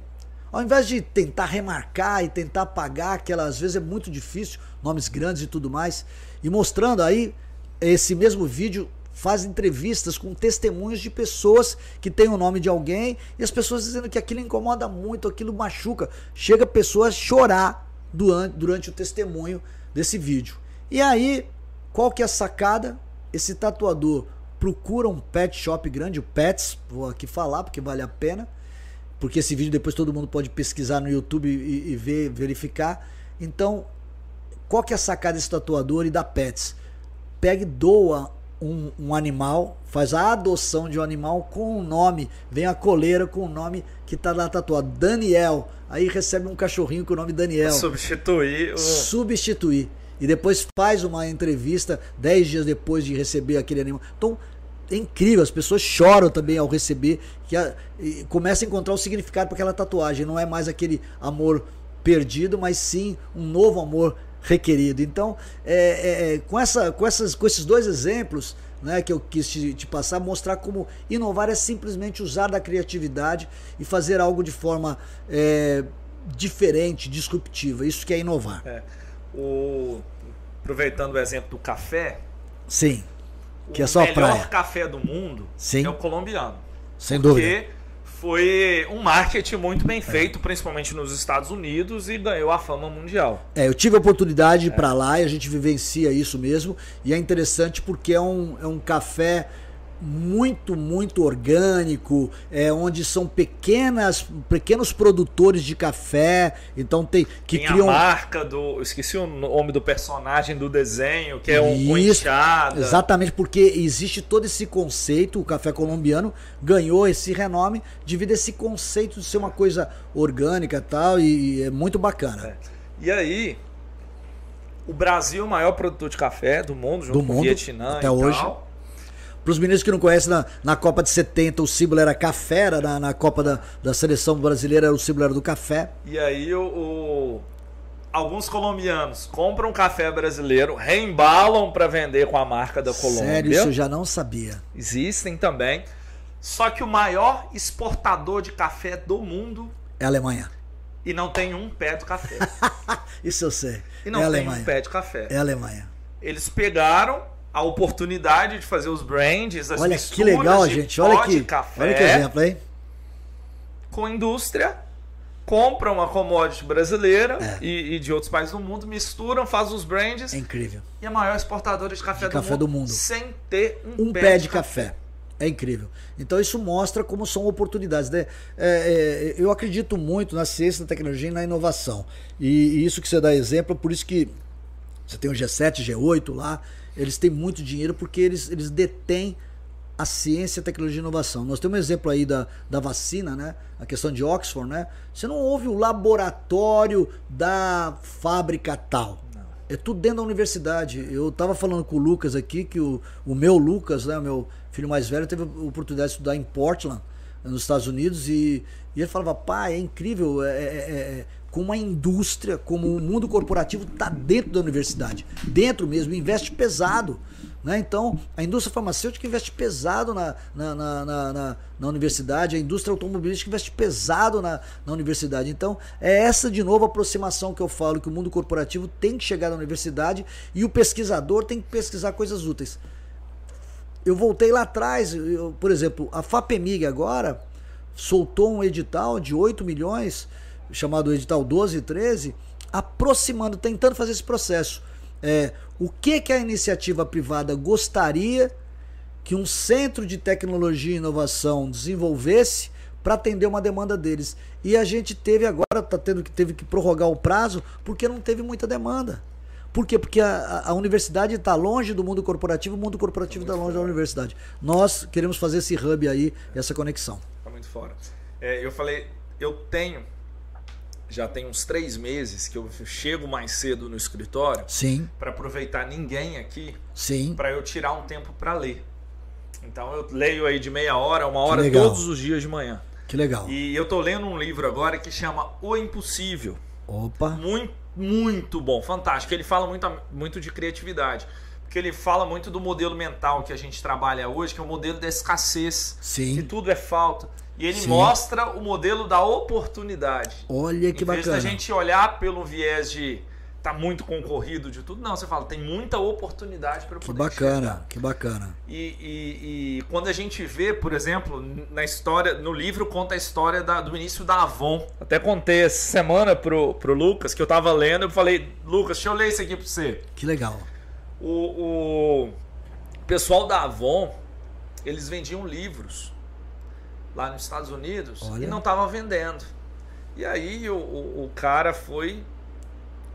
Ao invés de tentar remarcar e tentar apagar, que às vezes é muito difícil, nomes grandes e tudo mais, e mostrando aí esse mesmo vídeo faz entrevistas com testemunhos de pessoas que têm o nome de alguém e as pessoas dizendo que aquilo incomoda muito, aquilo machuca. Chega a pessoa a chorar durante, durante o testemunho desse vídeo. E aí, qual que é a sacada? Esse tatuador procura um pet shop grande, o Pets, vou aqui falar porque vale a pena, porque esse vídeo depois todo mundo pode pesquisar no YouTube e, e ver, verificar. Então, qual que é a sacada desse tatuador e da Pets? Pega e doa um, um, animal, faz a adoção de um animal com um nome, vem a coleira com o nome que tá lá tatuado, Daniel. Aí recebe um cachorrinho com o nome Daniel.
Substituir.
O... Substituir. E depois faz uma entrevista dez dias depois de receber aquele animal. Então, é incrível, as pessoas choram também ao receber, que a, começa a encontrar o significado para aquela tatuagem. Não é mais aquele amor perdido, mas sim um novo amor requerido. Então, é, é, é, com, essa, com, essas, com esses dois exemplos né, que eu quis te, te, passar, mostrar como inovar é simplesmente usar da criatividade e fazer algo de forma é, diferente, disruptiva. Isso que é inovar.
É. O, aproveitando o exemplo do café.
Sim. Que é só praia.
O melhor café do mundo
Sim.
é o colombiano.
Sem
porque
dúvida
foi um marketing muito bem feito, é. principalmente nos Estados Unidos, e ganhou a fama mundial.
É, eu tive a oportunidade de ir é. para lá e a gente vivencia isso mesmo. E é interessante porque é um, é um café muito, muito orgânico, é, onde são pequenas, pequenos produtores de café, então tem que
tem
criam
a marca do, esqueci o nome do personagem do desenho, que é um enxada.
Exatamente, porque existe todo esse conceito, o café colombiano ganhou esse renome devido a esse conceito de ser uma coisa orgânica e tal, e é muito bacana. É.
E aí, o Brasil é o maior produtor de café do mundo, junto
do
com
mundo,
o Vietnã
até hoje.
Tal.
Para os meninos que não conhecem, na, na Copa de 70 o símbolo era café, na, na Copa da, da Seleção Brasileira o símbolo era do café.
E aí o, o alguns colombianos compram café brasileiro, reembalam para vender com a marca da Colômbia.
Sério, isso eu já não sabia.
Existem também. Só que o maior exportador de café do mundo
é a Alemanha.
E não tem um pé de café.
isso eu sei.
E não
é
tem um pé de café.
É a Alemanha.
Eles pegaram a oportunidade de fazer os brands, as
Olha que legal, gente. Olha aqui.
Café,
Olha que exemplo, hein?
Com indústria, compram uma commodity brasileira
É.
e, e de outros países do mundo, misturam, fazem os brands
É incrível.
e a maior exportadora de café,
De
do,
café
mundo,
do mundo.
sem ter um,
Um pé de café. É incrível. Então isso mostra como são oportunidades. Né? É, é, eu acredito muito na ciência, na tecnologia e na inovação. E, e isso que você dá exemplo, por isso que você tem o G7, G8 lá, eles têm muito dinheiro porque eles, eles detêm a ciência, a tecnologia e inovação. Nós temos um exemplo aí da, da vacina, né? A questão de Oxford, né? Você não ouve o laboratório da fábrica tal.
Não.
É tudo dentro da universidade. Eu estava falando com o Lucas aqui, que o, o meu Lucas, né, o meu filho mais velho, teve a oportunidade de estudar em Portland, nos Estados Unidos, e, e ele falava, pai, é incrível, é, é, é, como uma indústria, como o mundo corporativo está dentro da universidade. Dentro mesmo, investe pesado. Né? Então, a indústria farmacêutica investe pesado na, na, na, na, na universidade, a indústria automobilística investe pesado na, na universidade. Então, é essa de novo a aproximação que eu falo, que o mundo corporativo tem que chegar na universidade e o pesquisador tem que pesquisar coisas úteis. Eu voltei lá atrás, eu, por exemplo, a FAPEMIG agora soltou um edital de 8 milhões, chamado edital 12 e 13, aproximando, tentando fazer esse processo. É, o que, que a iniciativa privada gostaria que um centro de tecnologia e inovação desenvolvesse para atender uma demanda deles. E a gente teve agora, tá tendo que teve que prorrogar o prazo porque não teve muita demanda. Por quê? Porque a, a universidade está longe do mundo corporativo, o mundo corporativo está longe da universidade. Nós queremos fazer esse hub aí, essa conexão.
Tá muito fora. É, eu falei, eu tenho já tem uns três meses que eu chego mais cedo no escritório
Sim,
para aproveitar ninguém aqui
sim.
para eu tirar um tempo para ler. Então eu leio aí de meia hora, uma hora todos os dias de manhã.
Que legal.
E eu tô lendo um livro agora que chama O Impossível.
Opa.
Muito, muito bom, fantástico. Ele fala muito, muito de criatividade. Porque ele fala muito do modelo mental que a gente trabalha hoje, que é o modelo da escassez.
Sim.
Que tudo é falta. E ele
Sim.
mostra o modelo da oportunidade.
Olha que
em vez
bacana.
da gente olhar pelo viés de tá muito concorrido de tudo, não, você fala, tem muita oportunidade para eu
Que
poder
bacana,
enxergar.
que bacana.
E, e- e quando a gente vê, por exemplo, na história, no livro conta a história da- do início da Avon. Até contei essa semana pro, pro Lucas, que eu tava lendo, eu falei, Lucas, deixa eu ler isso aqui pra você.
Que legal.
O, o pessoal da Avon, eles vendiam livros lá nos Estados Unidos
Olha.
e não estavam vendendo. E aí o, o, o cara foi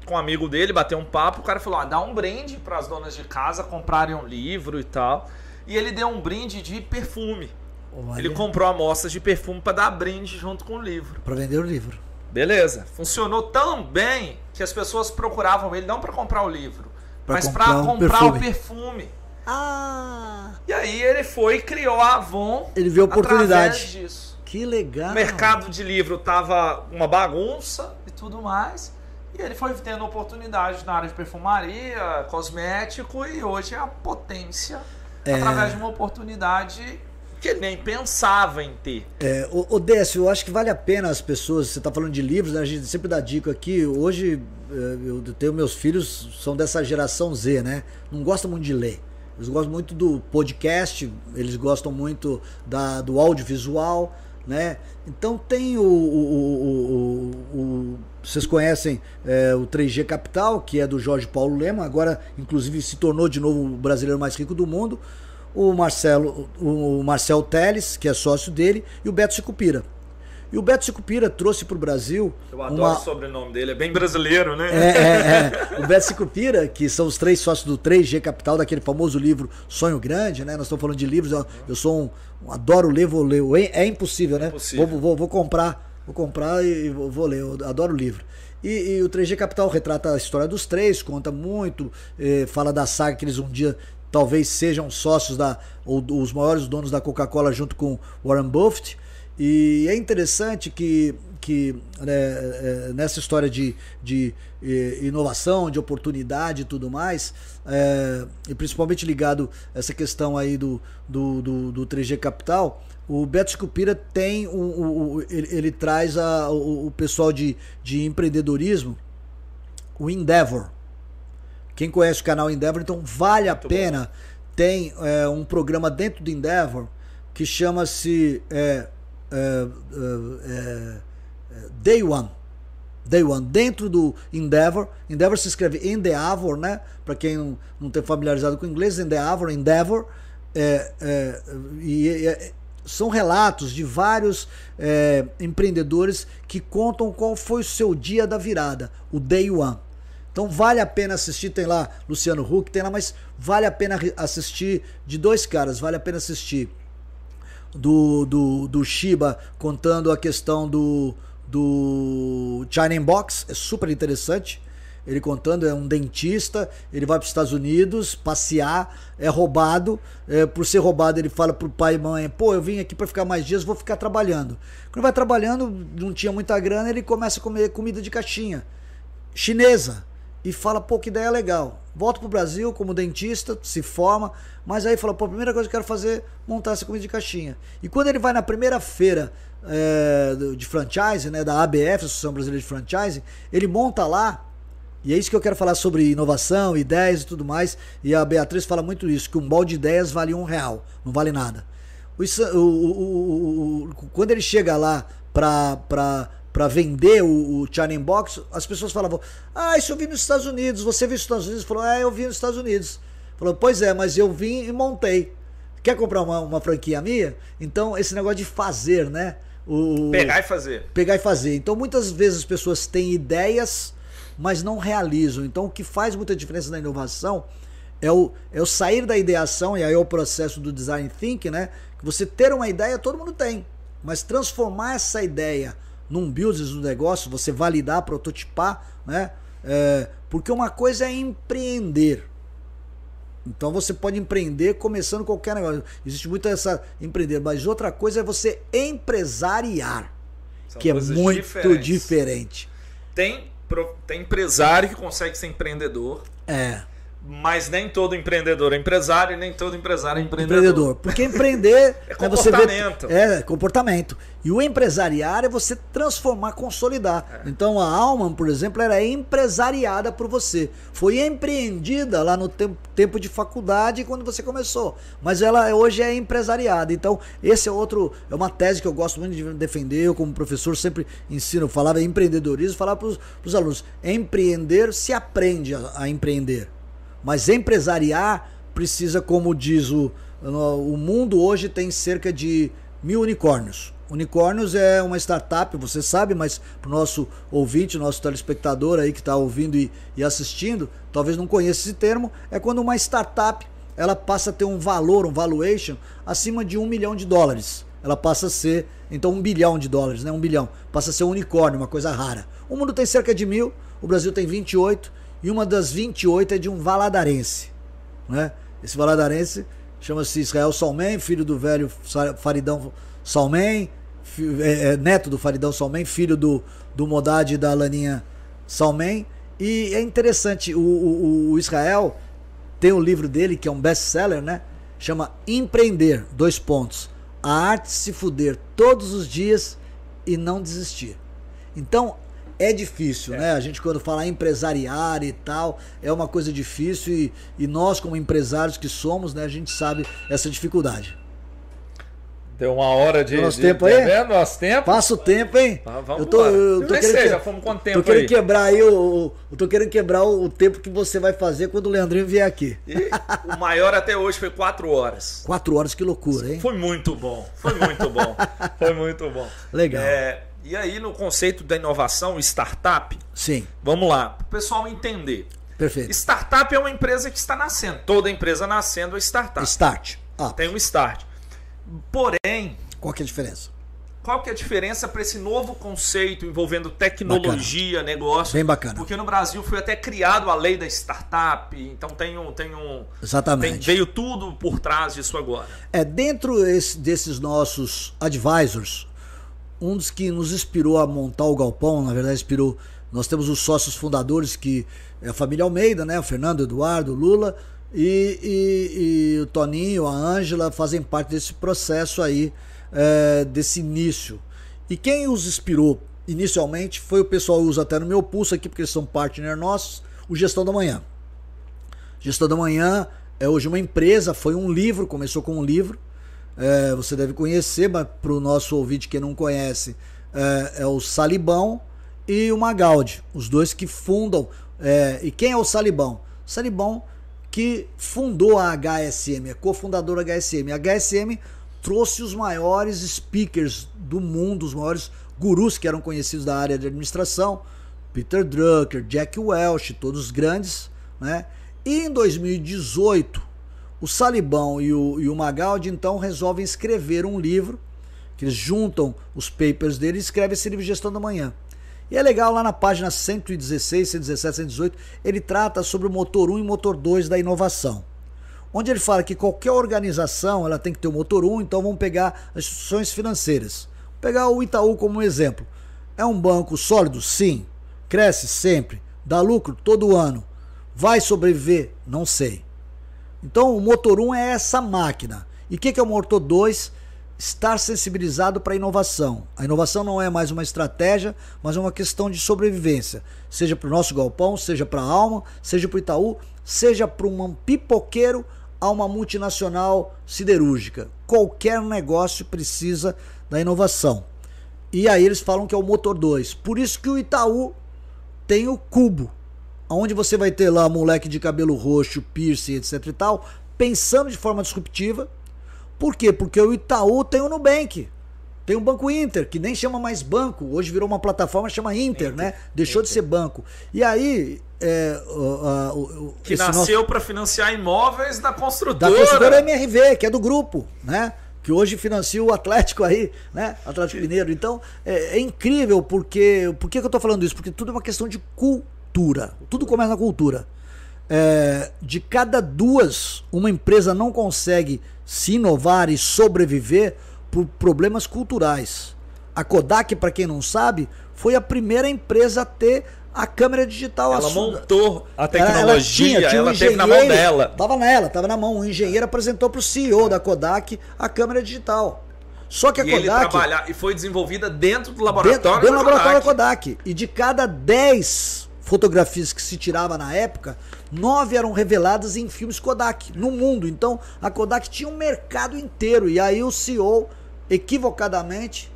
com um amigo dele, bateu um papo, o cara falou: ah, dá um brinde para as donas de casa comprarem um livro e tal. E ele deu um brinde de perfume. Olha. Ele comprou amostras de perfume para dar brinde junto com o livro.
Para vender o livro.
Beleza. Funcionou tão bem que as pessoas procuravam ele não para comprar o livro, pra mas para um comprar perfume. o perfume.
Ah!
E aí ele foi e criou a Avon.
Ele viu a oportunidade. disso. Que legal.
O mercado de livro tava uma bagunça e tudo mais. E ele foi tendo oportunidade na área de perfumaria, cosmético e hoje é a potência é... através de uma oportunidade que ele nem pensava em ter.
É, o, o Décio, eu acho que vale a pena as pessoas, você está falando de livros, né? a gente sempre dá dica aqui, hoje é, eu tenho meus filhos, são dessa geração Z, né? Não gostam muito de ler. Eles gostam muito do podcast, eles gostam muito da, do audiovisual, né? Então tem o, o, o, o vocês conhecem é, o 3G Capital, que é do Jorge Paulo Lema, agora inclusive se tornou de novo o brasileiro mais rico do mundo. O Marcelo, o Marcel Teles, que é sócio dele, e o Beto Sicupira. E o Beto Sicupira trouxe para o Brasil.
Eu adoro uma... o sobrenome dele, é bem brasileiro, né?
É, é, é. O Beto Sicupira, que são os três sócios do 3G Capital, daquele famoso livro Sonho Grande, né? Nós estamos falando de livros, eu, eu sou um. Adoro ler, vou ler. É, é impossível, né? Impossível. Vou, vou, vou, comprar, vou comprar e vou, ler. Eu adoro o livro. E, e, o 3G Capital retrata a história dos três, conta muito, eh, fala da saga que eles um dia talvez sejam sócios da ou os maiores donos da Coca-Cola junto com Warren Buffett. E é interessante que, que né, é, nessa história de, de inovação, de oportunidade e tudo mais, é, e principalmente ligado a essa questão aí do, do, do, do 3G Capital, o Beto Scupira tem um, ele, ele, traz a, o, o, pessoal de, de empreendedorismo, o Endeavor. Quem conhece o canal Endeavor, então vale a Muito pena. Bom. Tem é, um programa dentro do Endeavor que chama-se é, é, Day One. Day One, dentro do Endeavor. Endeavor se escreve Endeavor, né? Para quem não, não tem familiarizado com o inglês, Endeavor, Endeavor. É, é, e é, são relatos de vários é, empreendedores que contam qual foi o seu dia da virada, o Day One. Então vale a pena assistir, tem lá Luciano Huck, tem lá, mas vale a pena assistir de dois caras, vale a pena assistir do, do, do Shiba contando a questão do, do China Box, é super interessante. Ele contando, é um dentista, ele vai para os Estados Unidos passear, é roubado. É, por ser roubado, ele fala pro pai e mãe: pô, eu vim aqui para ficar mais dias, vou ficar trabalhando. Quando vai trabalhando, não tinha muita grana, ele começa a comer comida de caixinha chinesa e fala: pô, que ideia legal. Volta pro Brasil como dentista, se forma, mas aí fala: pô, a primeira coisa que eu quero fazer é montar essa comida de caixinha. E quando ele vai na primeira feira é, de franchise, né, da ABF, Associação Brasileira de Franchise, ele monta lá e é isso que eu quero falar sobre inovação, ideias e tudo mais. E a Beatriz fala muito isso, que um balde de ideias vale um real, não vale nada. O, o, o, quando ele chega lá para vender o, o China Box, as pessoas falavam: Ah, isso eu vi nos Estados Unidos. Você viu nos Estados Unidos? Falou: É, eu vi nos Estados Unidos. Falou: Pois é, mas eu vim e montei. Quer comprar uma, uma franquia minha? Então, esse negócio de fazer, né?
O, pegar e fazer.
Pegar e fazer. Então, muitas vezes as pessoas têm ideias mas não realizam. Então, o que faz muita diferença na inovação é o, é o sair da ideação, e aí é o processo do design thinking, né? Que você ter uma ideia, todo mundo tem. Mas transformar essa ideia num business, num negócio, você validar, prototipar, né? É, porque uma coisa é empreender. Então você pode empreender começando qualquer negócio. Existe muito essa empreender, mas outra coisa é você empresariar, São que é muito diferentes. diferente.
Tem tem empresário que consegue ser empreendedor.
É.
Mas nem todo empreendedor é empresário e nem todo empresário é empreendedor. Empreendedor.
Porque empreender
é comportamento.
Né, vê, é comportamento. E o empresariar é você transformar, consolidar. É. Então a Alman, por exemplo, era empresariada por você. Foi empreendida lá no tempo, tempo de faculdade quando você começou. Mas ela hoje é empresariada. Então, esse é outro, é uma tese que eu gosto muito de defender. Eu, como professor, sempre ensino, eu falava empreendedorismo, falava para os alunos: empreender se aprende a, a empreender. Mas empresariar precisa, como diz o, o mundo hoje tem cerca de mil unicórnios. Unicórnios é uma startup, você sabe, mas para o nosso ouvinte, nosso telespectador aí que está ouvindo e, e, assistindo, talvez não conheça esse termo, é quando uma startup ela passa a ter um valor, um valuation acima de um milhão de dólares. Ela passa a ser, então, um bilhão de dólares, né? Um bilhão. Passa a ser um unicórnio, uma coisa rara. O mundo tem cerca de mil, o Brasil tem 28, e uma das 28 é de um valadarense. Né? Esse valadarense chama-se Israel Salmen, filho do velho Faridão Salmen, é, é, neto do Faridão Salmen, filho do, do Modad e da Laninha Salmen. E é interessante, o, o, o Israel tem um livro dele, que é um best-seller, né? Chama Empreender, dois pontos. A arte de se fuder todos os dias e não desistir. Então, é difícil, é. né? A gente quando fala empresariar e tal, é uma coisa difícil e, e nós como empresários que somos, né, a gente sabe essa dificuldade.
Deu uma hora de.
Nosso de, tempo aí? Tá
vendo? Nosso tempo?
Passa o tempo, hein?
Ah, vamos eu tô, eu tô querendo, sei, já fomos quanto tempo
tô querendo aí? quebrar aí o, Eu tô querendo quebrar o, o, tempo que você vai fazer quando o Leandrinho vier aqui.
E o maior até hoje foi quatro horas.
Quatro horas, que loucura, hein?
Foi muito bom. Foi muito bom. foi muito bom.
Legal.
É, e aí, no conceito da inovação, startup.
Sim.
Vamos lá, para o pessoal entender.
Perfeito.
Startup é uma empresa que está nascendo. Toda empresa nascendo é startup.
Start.
Ah. Tem um start. Porém.
Qual que é a diferença?
Qual que é a diferença para esse novo conceito envolvendo tecnologia, bacana. negócio?
Bem bacana.
Porque no Brasil foi até criado a lei da startup, então tem um. Tem um
Exatamente.
Tem, veio tudo por trás disso agora.
É, dentro esse, desses nossos advisors, um dos que nos inspirou a montar o Galpão, na verdade, inspirou. Nós temos os sócios fundadores, que é a família Almeida, né? O Fernando, o Eduardo, o Lula e, e, e o Toninho, a Ângela fazem parte desse processo aí, é, desse início. E quem os inspirou inicialmente foi o pessoal usa até no meu pulso aqui, porque eles são partner nossos, o Gestão da Manhã. Gestão da Manhã é hoje uma empresa, foi um livro, começou com um livro, é, você deve conhecer, mas para o nosso ouvinte que não conhece, é, é, o Salibão e o Magaldi, os dois que fundam. É, e quem é o Salibão? Salibão que fundou a HSM, é cofundador da HSM. A HSM trouxe os maiores speakers do mundo, os maiores gurus que eram conhecidos da área de administração, Peter Drucker, Jack Welch, todos grandes, né? E em 2018, o Salibão e o, e o Magaldi então resolvem escrever um livro, que eles juntam os papers dele e escrevem esse livro Gestão da Manhã. E é legal lá na página 116, 117, 118, ele trata sobre o motor 1 e motor 2 da inovação. Onde ele fala que qualquer organização ela tem que ter o motor 1, então vamos pegar as instituições financeiras. Vou pegar o Itaú como um exemplo. É um banco sólido? Sim. Cresce sempre. Dá lucro todo ano. Vai sobreviver? Não sei. Então o motor 1 é essa máquina. E o que, que é o motor 2? Estar sensibilizado para a inovação. A inovação não é mais uma estratégia, mas é uma questão de sobrevivência. Seja para o nosso galpão, seja para a Alma, seja para o Itaú, seja para um pipoqueiro a uma multinacional siderúrgica. Qualquer negócio precisa da inovação. E aí eles falam que é o motor 2. Por isso que o Itaú tem o cubo onde você vai ter lá moleque de cabelo roxo, piercing, etc e tal, pensando de forma disruptiva. Por quê? Porque o Itaú tem o Nubank. Tem o Banco Inter, que nem chama mais banco, hoje virou uma plataforma chama Inter, Inter né? Deixou Inter. de ser banco. E aí. É, uh, uh, uh,
que nasceu nosso... para financiar imóveis da construtora.
Da construtora MRV, que é do grupo, né? Que hoje financia o Atlético aí, né? Atlético Mineiro. Então, é, é incrível, porque. Por que, que eu tô falando isso? Porque tudo é uma questão de cultura cultura. Tudo começa na cultura. É, de cada duas, uma empresa não consegue se inovar e sobreviver por problemas culturais. A Kodak, para quem não sabe, foi a primeira empresa a ter a câmera digital.
Ela montou a tecnologia, ela, ela, tinha, ela um teve na mão dela.
Tava nela, tava na mão. O engenheiro apresentou para o CEO da Kodak a câmera digital. Só que a
e
Kodak.
Ele e foi desenvolvida dentro do laboratório
dentro, dentro do laboratório da Kodak. E de cada 10 fotografias que se tirava na época, nove eram reveladas em filmes Kodak no mundo. Então a Kodak tinha um mercado inteiro. E aí o CEO, equivocadamente,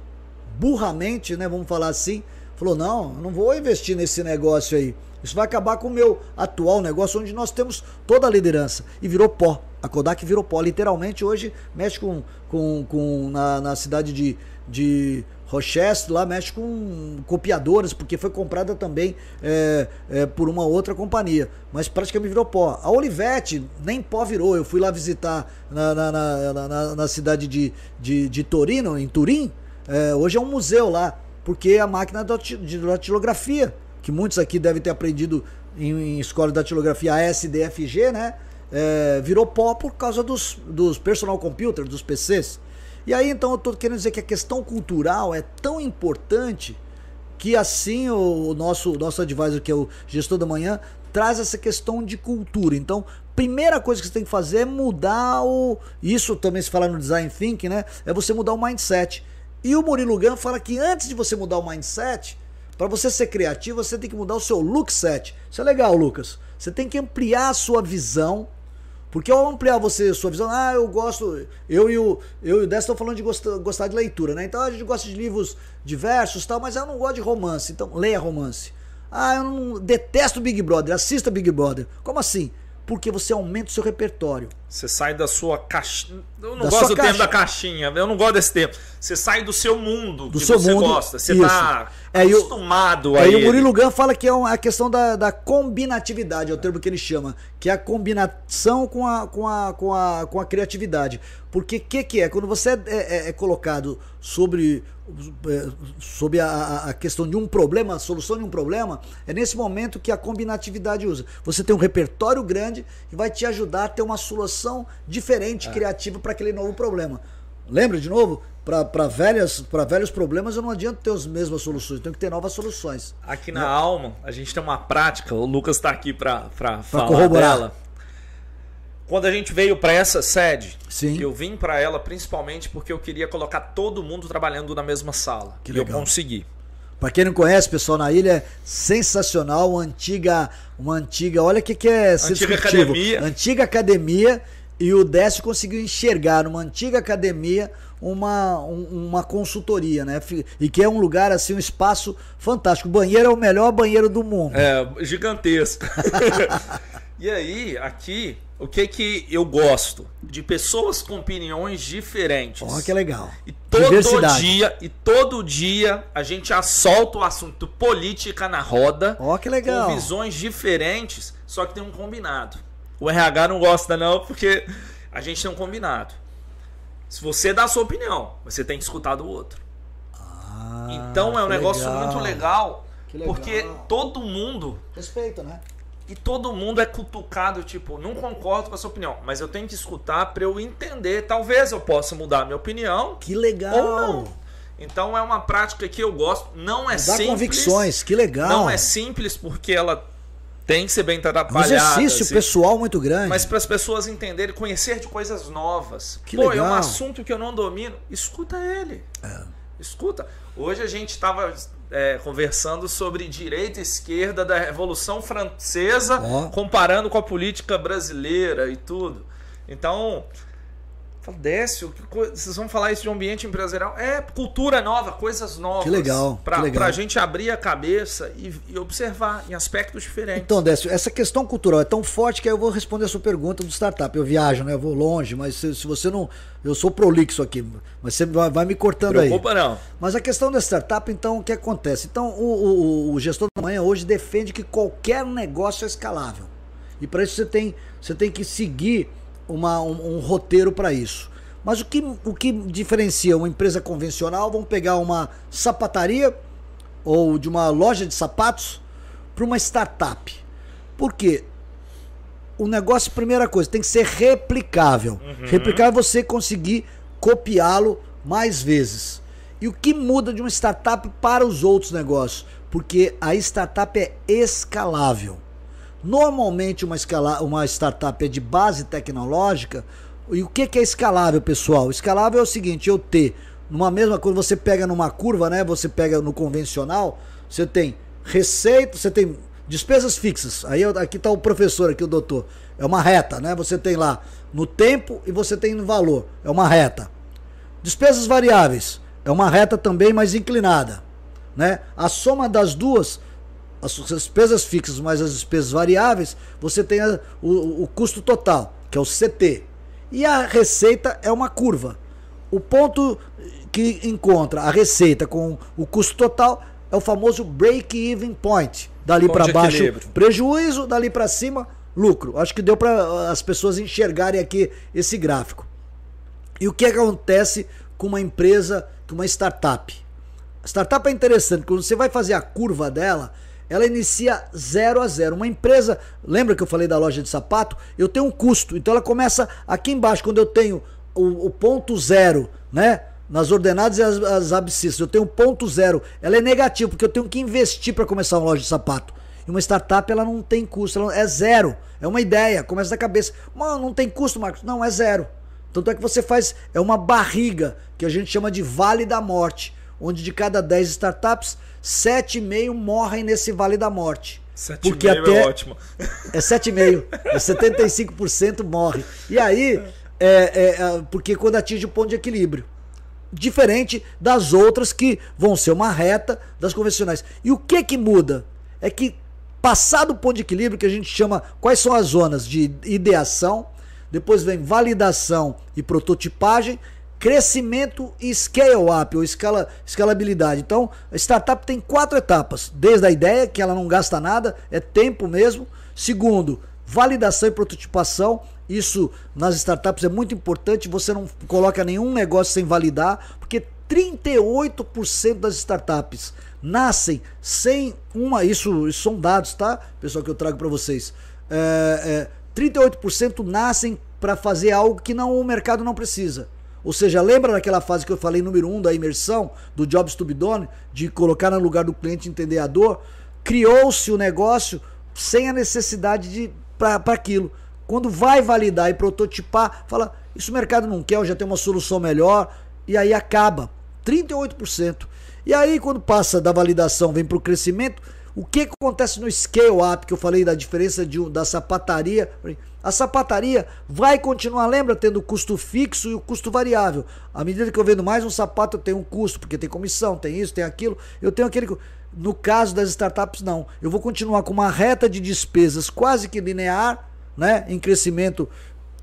burramente, né, vamos falar assim, falou: não, não vou investir nesse negócio aí. Isso vai acabar com o meu atual negócio, onde nós temos toda a liderança. E virou pó. A Kodak virou pó. Literalmente, hoje mexe com, com, com na, na cidade de, de Rochester lá mexe com copiadoras, porque foi comprada também é, é, por uma outra companhia, mas praticamente virou pó. A Olivetti nem pó virou. Eu fui lá visitar na, na, na, na, na cidade de, de, de, Torino, em Turim. É, hoje é um museu lá, porque a máquina de datilografia, que muitos aqui devem ter aprendido em, em escola de datilografia ASDFG, né? É, virou pó por causa dos, dos personal computers, dos PCs. E aí então eu estou querendo dizer que a questão cultural é tão importante que assim o nosso, nosso advisor, que é o gestor da manhã, traz essa questão de cultura. Então, primeira coisa que você tem que fazer é mudar o. Isso também se fala no design thinking, né? É você mudar o mindset. E o Murilo Gun fala que antes de você mudar o mindset, para você ser criativo, você tem que mudar o seu look set. Isso é legal, Lucas. Você tem que ampliar a sua visão porque ao ampliar você, sua visão, ah, eu gosto, eu e o, eu e o Décio estão falando de gostar, gostar de leitura, né? Então a gente gosta de livros diversos tal, mas eu não gosto de romance, então leia romance. Ah, eu não detesto Big Brother, assista Big Brother. Como assim? Porque você aumenta o seu repertório.
Você sai da sua caixinha. Eu não da gosto do caixa... termo da caixinha, eu não gosto desse tempo. Você sai do seu mundo
do que seu você mundo,
gosta. Você está é, acostumado
é, a. Aí o Murilo Gun fala que é a questão da, da combinatividade, é o termo que ele chama, que é a combinação com a, com a, com a, com a criatividade. Porque o que, que é? Quando você é, é, é colocado sobre, é, sobre a, a, questão de um problema, a solução de um problema, é nesse momento que a combinatividade usa. Você tem um repertório grande e vai te ajudar a ter uma solução diferente, é. criativa para aquele novo problema. Lembra de novo? Para velhos problemas eu não adianta ter as mesmas soluções, tenho que ter novas soluções.
Aqui na né? Alma, a gente tem uma prática, o Lucas está aqui para falar corroborar. dela quando a gente veio para essa sede,
Sim.
eu vim para ela principalmente porque eu queria colocar todo mundo trabalhando na mesma sala. Que e legal. eu consegui.
Para quem não conhece, pessoal, na ilha é sensacional, uma antiga, uma antiga, olha o que, que é
antiga academia.
Antiga academia e o Décio conseguiu enxergar numa antiga academia uma, um, uma consultoria, né? E que é um lugar assim, um espaço fantástico. O banheiro é o melhor banheiro do mundo.
É, gigantesco. e aí, aqui o que que eu gosto? De pessoas com opiniões diferentes.
Ó, oh, que legal.
E todo dia, e todo dia a gente assolta o assunto política na roda.
Ó, oh, que legal.
Com visões diferentes, só que tem um combinado. O RH não gosta não, porque a gente tem um combinado. Se você dá a sua opinião, você tem que escutar do outro.
Ah,
então é um negócio legal. muito legal, legal, porque todo mundo
respeita, né?
E todo mundo é cutucado, tipo, não concordo com a sua opinião, mas eu tenho que escutar para eu entender. Talvez eu possa mudar a minha opinião.
Que legal! Ou não.
Então é uma prática que eu gosto. Não é Dá simples.
convicções, que legal.
Não é simples porque ela tem que ser bem trabalhada.
É um exercício assim, pessoal muito grande.
Mas para as pessoas entenderem, conhecer de coisas novas.
Que Pô, legal.
é um assunto que eu não domino. Escuta ele.
É.
Escuta. Hoje a gente estava é, conversando sobre direita e esquerda da Revolução Francesa, comparando com a política brasileira e tudo. Então, Fala, Décio, vocês vão falar isso de um ambiente empresarial? É cultura nova, coisas novas.
Que legal. Legal.
pra gente abrir a cabeça e, e, observar em aspectos diferentes.
Então, Décio, essa questão cultural é tão forte que aí eu vou responder a sua pergunta do startup. Eu viajo, né? Eu vou longe, mas se, se você não. Eu sou prolixo aqui, mas você vai, vai me cortando
Preocupa
aí.
não.
Mas a questão da startup, então, o que acontece? Então, o, o, o gestor da manhã hoje defende que qualquer negócio é escalável. E para isso você tem, você tem que seguir uma, um, um roteiro para isso. Mas o que, o que diferencia uma empresa convencional? Vamos pegar uma sapataria ou de uma loja de sapatos para uma startup. Por quê? O negócio, primeira coisa, tem que ser replicável. Uhum. Replicável é você conseguir copiá-lo mais vezes. E o que muda de uma startup para os outros negócios? Porque a startup é escalável. Normalmente uma, escala, uma startup é de base tecnológica. E o que, que é escalável, pessoal? Escalável é o seguinte, eu ter numa mesma quando você pega numa curva, né? Você pega no convencional, você tem receita, você tem despesas fixas. Aí aqui está o professor, aqui o doutor. É uma reta, né? Você tem lá no tempo e você tem no valor. É uma reta. Despesas variáveis. É uma reta também mais inclinada, né? A soma das duas as despesas fixas mais as despesas variáveis, você tem a, o, o custo total, que é o CT. E a receita é uma curva. o ponto que encontra a receita com o custo total é o famoso break-even point. Dali para baixo, equilíbrio. prejuízo, dali para cima, lucro. Acho que deu para as pessoas enxergarem aqui esse gráfico. E o que acontece com uma empresa, com uma startup? A startup é interessante, quando você vai fazer a curva dela, ela inicia zero a zero. Uma empresa, lembra que eu falei da loja de sapato? Eu tenho um custo, então ela começa aqui embaixo, quando eu tenho o, o ponto zero, né? Nas ordenadas e as, as abscissas, eu tenho ponto zero. Ela é negativa, porque eu tenho que investir para começar uma loja de sapato. E uma startup, ela não tem custo, ela é zero. É uma ideia, começa da cabeça. Mano, não tem custo, Marcos? Não, é zero. Tanto é que você faz, é uma barriga, que a gente chama de vale da morte onde de cada 10 startups, 7,5 morrem nesse vale da morte.
7,5 porque até é ótimo.
É 7,5. É 75% morre. E aí, é, é, é, porque quando atinge o ponto de equilíbrio. Diferente das outras que vão ser uma reta das convencionais. E o que que muda? É que passado o ponto de equilíbrio, que a gente chama quais são as zonas de ideação, depois vem validação e prototipagem, crescimento e scale up, ou escala, escalabilidade. Então, a startup tem quatro etapas: desde a ideia, que ela não gasta nada, é tempo mesmo. Segundo, validação e prototipação. Isso nas startups é muito importante. Você não coloca nenhum negócio sem validar, porque 38% das startups nascem sem uma. Isso, isso são dados, tá? Pessoal, que eu trago para vocês. É, é, 38% nascem para fazer algo que não o mercado não precisa. Ou seja, lembra daquela fase que eu falei número um da imersão, do Jobs to be done, de colocar no lugar do cliente entender a dor? Criou-se o negócio sem a necessidade de para aquilo. Quando vai validar e prototipar, fala, isso o mercado não quer, eu já tenho uma solução melhor, e aí acaba. 38%. E aí, quando passa da validação, vem para o crescimento, o que, acontece no scale up, que eu falei da diferença de, da sapataria? A sapataria vai continuar, lembra, tendo custo fixo e o custo variável. À medida que eu vendo mais um sapato, eu tenho um custo, porque tem comissão, tem isso, tem aquilo. Eu tenho aquele. No caso das startups, não. Eu vou continuar com uma reta de despesas quase que linear, né? Em crescimento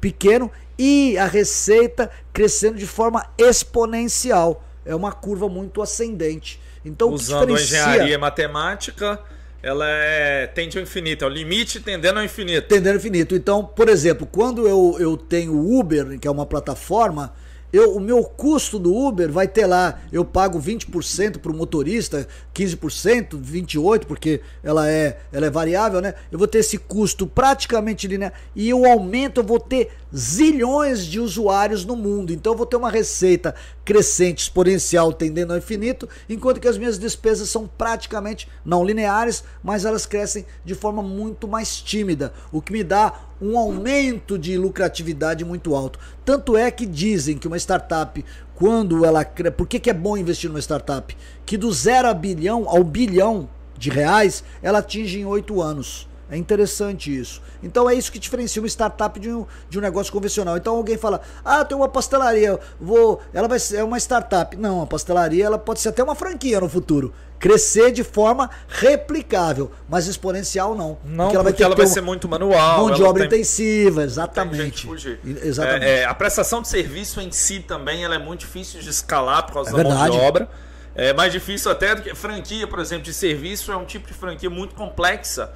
pequeno e a receita crescendo de forma exponencial. É uma curva muito ascendente. Então,
usando a engenharia matemática ela é, tende ao infinito, é o limite tendendo ao infinito.
Tendendo ao infinito. Então, por exemplo, quando eu, eu tenho o Uber, que é uma plataforma, eu, o meu custo do Uber vai ter lá, eu pago 20% para o motorista, 15%, 28%, porque ela é, ela é variável, né? Eu vou ter esse custo praticamente linear e o aumento eu vou ter zilhões de usuários no mundo. Então eu vou ter uma receita crescente, exponencial, tendendo ao infinito, enquanto que as minhas despesas são praticamente não lineares, mas elas crescem de forma muito mais tímida, o que me dá um aumento de lucratividade muito alto. Tanto é que dizem que uma startup, quando ela. Por que, que é bom investir numa startup? Que do zero a bilhão ao bilhão de reais ela atinge em oito anos. É interessante isso. Então é isso que diferencia uma startup de um, de um negócio convencional. Então alguém fala: "Ah, tem uma pastelaria, vou, ela vai ser é uma startup". Não, a pastelaria ela pode ser até uma franquia no futuro, crescer de forma replicável, mas exponencial não.
Não, porque ela vai, porque ela vai ser muito manual,
mão de obra tem, intensiva, exatamente.
Exatamente. É, é, a prestação de serviço em si também ela é muito difícil de escalar por causa é da verdade. mão de obra. É mais difícil até do que franquia, por exemplo, de serviço é um tipo de franquia muito complexa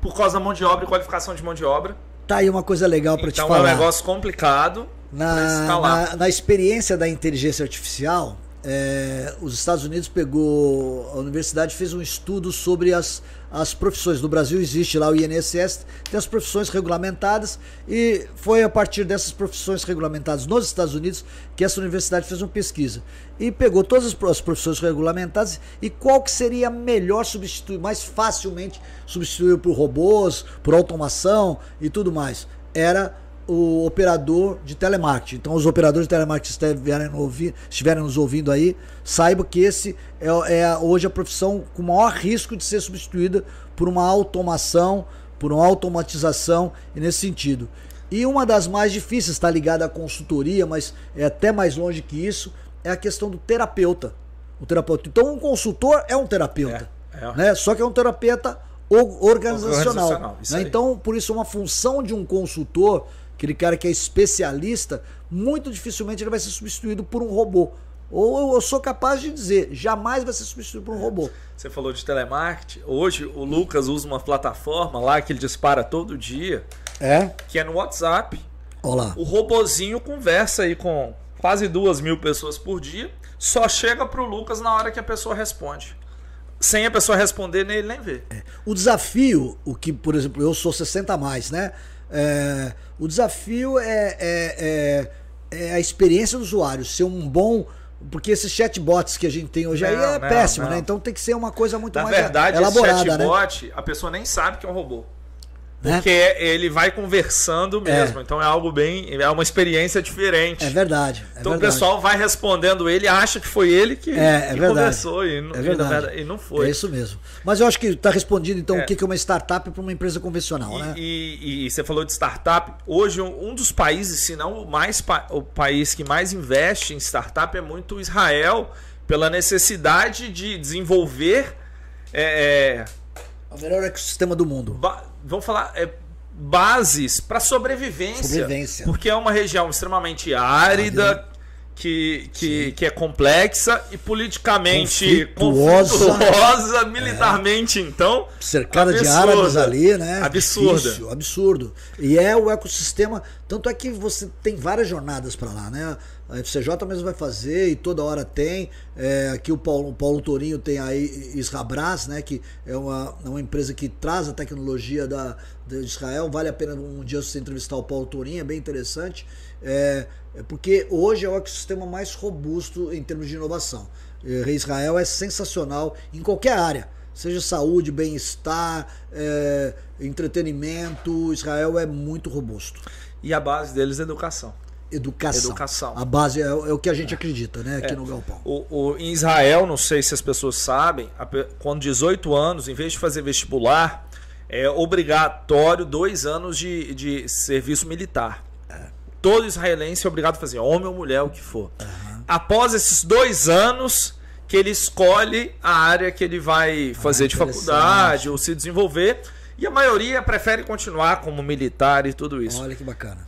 por causa da mão de obra e qualificação de mão de obra.
Tá aí uma coisa legal para então, te falar.
Então é um negócio complicado.
Na, na, na, experiência da inteligência artificial, é, os Estados Unidos pegou, a universidade fez um estudo sobre as, as profissões. No Brasil existe lá o INSS, tem as profissões regulamentadas e foi a partir dessas profissões regulamentadas nos Estados Unidos que essa universidade fez uma pesquisa e pegou todas as profissões regulamentadas e qual que seria melhor substituir, mais facilmente substituir por robôs, por automação e tudo mais. Era o operador de telemarketing. Então, os operadores de telemarketing estiverem, estiverem nos ouvindo aí, saiba que esse é, é, hoje a profissão com maior risco de ser substituída por uma automação, por uma automatização e nesse sentido. E uma das mais difíceis está ligada à consultoria, mas é até mais longe que isso, é a questão do terapeuta. O terapeuta. Então, um consultor é um terapeuta, é, é. Né? Só que é um terapeuta organizacional. organizacional né? Então, por isso, uma função de um consultor aquele cara que é especialista, muito dificilmente ele vai ser substituído por um robô. Ou eu sou capaz de dizer, jamais vai ser substituído por um robô.
Você falou de telemarketing. Hoje o Lucas usa uma plataforma lá que ele dispara todo dia.
É?
Que é no WhatsApp.
Olá.
O robozinho conversa aí com quase duas mil pessoas por dia. Só chega pro Lucas na hora que a pessoa responde. Sem a pessoa responder, nem ele nem vê.
É. O desafio, o que, por exemplo, eu sou 60 a mais, né? É, o desafio é, é, é, é a experiência do usuário, ser um bom porque esses chatbots que a gente tem hoje não, aí é não, péssimo, não. né? Então tem que ser uma coisa muito
Na
mais
verdade,
elaborada,
esse
né?
chatbot, né? a pessoa nem sabe que é um robô. Né? Porque né? ele vai conversando mesmo. É. Então é algo bem. É uma experiência diferente.
É verdade. É
então
verdade.
o pessoal vai respondendo ele, acha que foi ele que,
é, é
que
conversou
e não, é verdade. e não foi.
É isso mesmo. Mas eu acho que está respondido então o que é uma startup para uma empresa convencional,
e,
né?
E, você falou de startup. Hoje, um dos países, se não o, mais, o país que mais investe em startup é muito Israel, pela necessidade de desenvolver. É,
o melhor ecossistema do mundo
vamos falar, é, bases para sobrevivência,
sobrevivência.
Porque é uma região extremamente árida, que, que, que, é complexa e politicamente
conflituosa,
conflituosa militarmente, é. então.
Cercada absurda, de árabes ali, né?
Absurda.
Difícil, absurdo. E é o ecossistema. Tanto é que você tem várias jornadas para lá, né? A FCJ mesmo vai fazer e toda hora tem. É, aqui o Paulo, o Paulo Torinho tem aí Israbras, né? Que é uma, é uma empresa que traz a tecnologia da, de Israel. Vale a pena um dia você entrevistar o Paulo Torinho, é bem interessante. É, é porque hoje é o ecossistema mais robusto em termos de inovação. É, Israel é sensacional em qualquer área, seja saúde, bem-estar, é, entretenimento. Israel é muito robusto.
E a base deles é educação.
Educação.
Educação.
A base é, é, o que a gente acredita, né? Aqui é. no Galpão.
O, o, em Israel, não sei se as pessoas sabem, com 18 anos, em vez de fazer vestibular, é obrigatório dois anos de, de serviço militar. Todo israelense é obrigado a fazer, homem ou mulher, o que for. Uhum. Após esses dois anos, que ele escolhe a área que ele vai fazer ah, de faculdade ou se desenvolver. E a maioria prefere continuar como militar e tudo isso.
Olha que bacana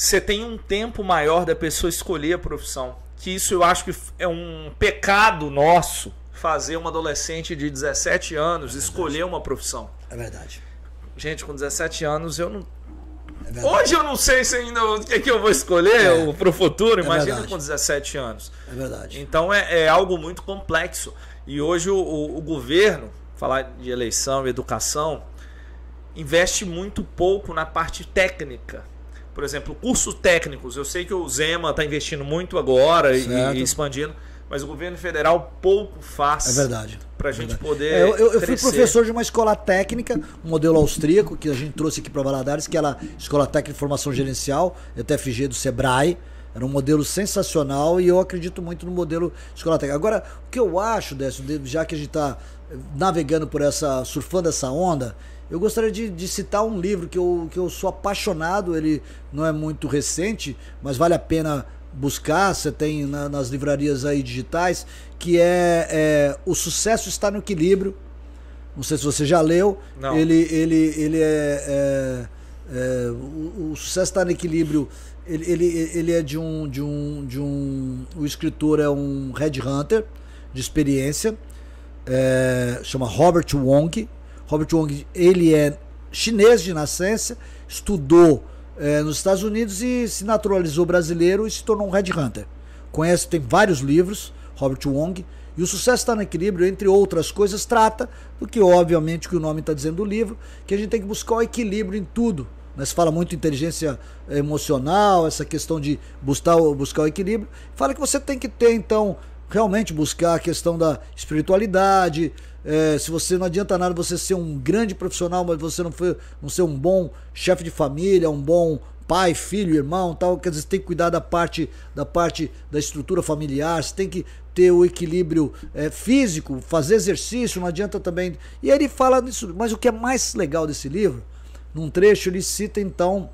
você tem um tempo maior da pessoa escolher a profissão. Que isso eu acho que é um pecado nosso fazer uma adolescente de 17 anos é escolher uma profissão.
É verdade.
Gente, com 17 anos eu não. É Hoje eu não sei se ainda o que, é que eu vou escolher é. para o futuro, é imagina verdade. com 17 anos.
É verdade.
Então é, é algo muito complexo. E hoje o, o, o governo, falar de eleição e educação, investe muito pouco na parte técnica por exemplo, cursos técnicos. Eu sei que o Zema está investindo muito agora e, expandindo, mas o governo federal pouco faz.
É verdade.
Para a gente poder.
É, eu, eu fui professor de uma escola técnica, um modelo austríaco, que a gente trouxe aqui para Valadares, que era a Escola Técnica de Formação Gerencial, ETFG do Sebrae. Era um modelo sensacional e eu acredito muito no modelo escola técnica. Agora, o que eu acho, Décio, já que a gente está navegando por essa, surfando essa onda, eu gostaria de, de, citar um livro que eu, que eu sou apaixonado, ele não é muito recente, mas vale a pena buscar, você tem na, nas livrarias aí digitais, que é, é, O Sucesso Está no Equilíbrio. Não sei se você já leu.
Não.
Ele, ele, ele é, é, é o, o, Sucesso Está no Equilíbrio. Ele, ele, ele é de um, de um, de um. O escritor é um headhunter de experiência, é, chama Robert Wong Robert Wong, ele é chinês de nascença, estudou é, nos Estados Unidos e se naturalizou brasileiro e se tornou um headhunter. Conhece, tem vários livros, Robert Wong, e o sucesso está no equilíbrio, entre outras coisas, trata do que, obviamente, que o nome está dizendo do livro, que a gente tem que buscar o equilíbrio em tudo. Né? Se fala muito inteligência emocional, essa questão de buscar, buscar o equilíbrio. Fala que você tem que ter, então, realmente buscar a questão da espiritualidade, é, se você não adianta nada você ser um grande profissional, mas você não, foi, não ser um bom chefe de família, um bom pai, filho, irmão, tal, quer dizer, você tem que cuidar da parte da parte da estrutura familiar, você tem que ter o equilíbrio é, físico, fazer exercício, não adianta também. E aí ele fala disso, mas o que é mais legal desse livro, num trecho ele cita então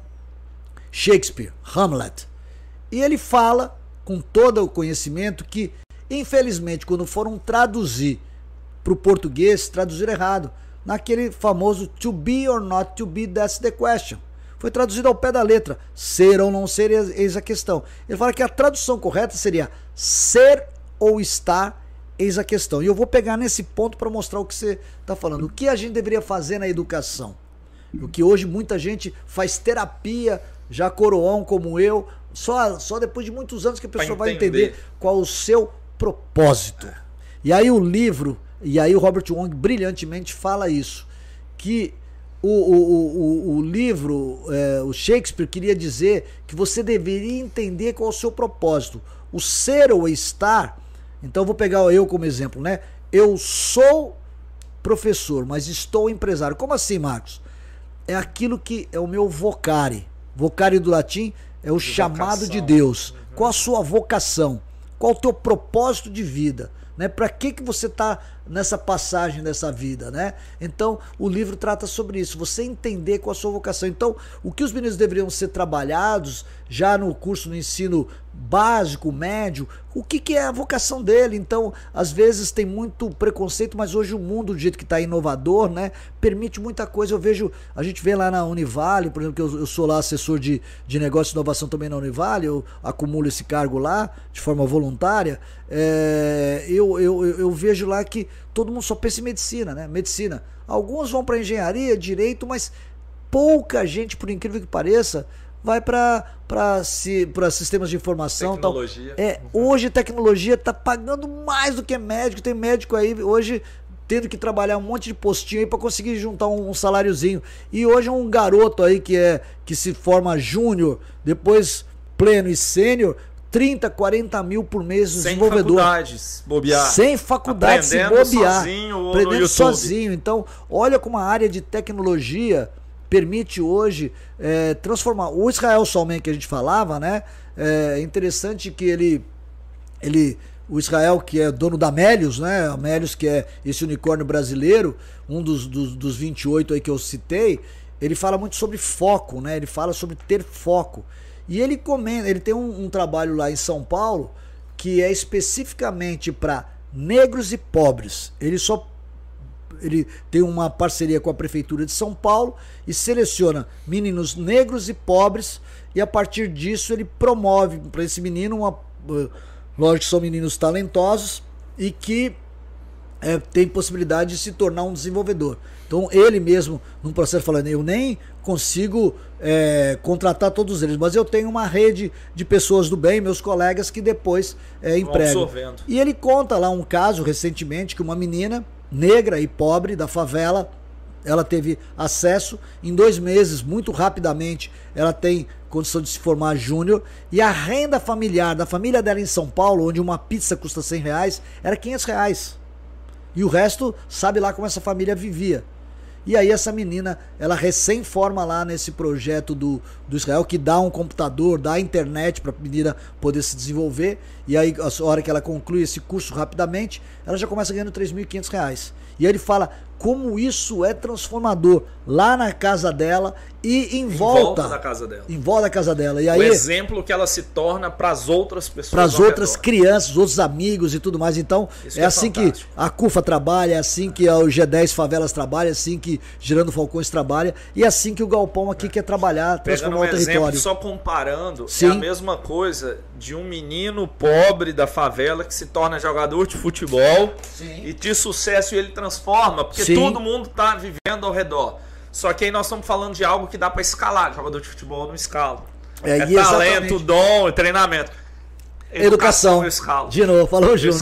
Shakespeare, Hamlet. E ele fala com todo o conhecimento que, infelizmente, quando foram traduzir para o português traduzir errado. Naquele famoso to be or not to be, that's the question. Foi traduzido ao pé da letra. Ser ou não ser, eis a questão. Ele fala que a tradução correta seria ser ou estar, eis a questão. E eu vou pegar nesse ponto para mostrar o que você está falando. O que a gente deveria fazer na educação? O que hoje muita gente faz terapia, já coroão como eu, só, só depois de muitos anos que a pessoa vai entender qual o seu propósito. E aí o livro, e aí o Robert Wong brilhantemente fala isso, que o, o, o, o livro, é, o Shakespeare queria dizer que você deveria entender qual é o seu propósito. O ser ou estar, então vou pegar eu como exemplo, né? Eu sou professor, mas estou empresário. Como assim, Marcos? É aquilo que é o meu vocare. Vocare do latim é o de chamado vocação. de Deus. Uhum. Qual a sua vocação? Qual o teu propósito de vida? Né? Para que, que você está nessa passagem dessa vida, né? Então, o livro trata sobre isso, você entender qual a sua vocação. Então, o que os meninos deveriam ser trabalhados já no curso no ensino básico, médio, o que, que é a vocação dele. Então, às vezes tem muito preconceito, mas hoje o mundo, do jeito que está inovador, né, permite muita coisa. Eu vejo, a gente vê lá na Univale, por exemplo, que eu, eu sou lá assessor de, de negócio e inovação também na Univale, eu acumulo esse cargo lá de forma voluntária. É, eu, eu, eu vejo lá que todo mundo só pensa em medicina, né? Medicina. Alguns vão para engenharia, direito, mas pouca gente, por incrível que pareça, vai para si, sistemas de informação.
Tecnologia.
Tal. É, hoje tecnologia está pagando mais do que médico. Tem médico aí hoje tendo que trabalhar um monte de postinho aí para conseguir juntar um, um, saláriozinho. E hoje um garoto aí que é que se forma júnior, depois pleno e sênior, 30, 40 mil por mês
Sem desenvolvedor. faculdades,
bobear. Sem faculdades, se bobear. Sozinho aprendendo sozinho. Então, olha como a área de tecnologia permite hoje é, transformar. O Israel Solmen que a gente falava, né? É interessante que ele. ele o Israel, que é dono da Amélios, né? Amélios, que é esse unicórnio brasileiro, um dos, dos, dos 28 aí que eu citei, ele fala muito sobre foco, né? Ele fala sobre ter foco. E ele comenta, ele tem um, um trabalho lá em São Paulo que é especificamente para negros e pobres. Ele só ele tem uma parceria com a prefeitura de São Paulo e seleciona meninos negros e pobres e a partir disso ele promove para esse menino uma eh, lógico que são meninos talentosos e que é, tem possibilidade de se tornar um desenvolvedor. Então ele mesmo, num processo falando, eu nem consigo é, contratar todos eles, mas eu tenho uma rede de pessoas do bem, meus colegas, que depois é, empregam. E ele conta lá um caso recentemente que uma menina negra e pobre da favela, ela teve acesso em dois meses, muito rapidamente, ela tem condição de se formar júnior e a renda familiar da família dela em São Paulo, onde uma pizza custa 100 reais, era 500 reais. E o resto sabe lá como essa família vivia. E aí essa menina, ela recém forma lá nesse projeto do, do Israel, que dá um computador, dá internet para a menina poder se desenvolver. E aí, a hora que ela conclui esse curso rapidamente, ela já começa ganhando 3.500 reais. E aí ele fala, como isso é transformador lá na casa dela e em, em volta, volta,
da casa dela.
Em volta da casa dela. E aí,
o exemplo que ela se torna para as outras pessoas.
Para as outras redor. crianças, outros amigos e tudo mais. Então, isso é, é assim que a CUFA trabalha, é assim que o G10 Favelas trabalha, é assim que Girando Falcões trabalha e é assim que o Galpão aqui é. quer trabalhar, transformar um o território. Exemplo,
só comparando, Sim. é a mesma coisa de um menino pobre da favela que se torna jogador de futebol Sim. e de sucesso e ele transforma, porque Sim. todo mundo está vivendo ao redor. Só que aí nós estamos falando de algo que dá para escalar. Jogador de futebol não escala. É, é talento, dom, treinamento.
Educação. Educação de novo, falou junto.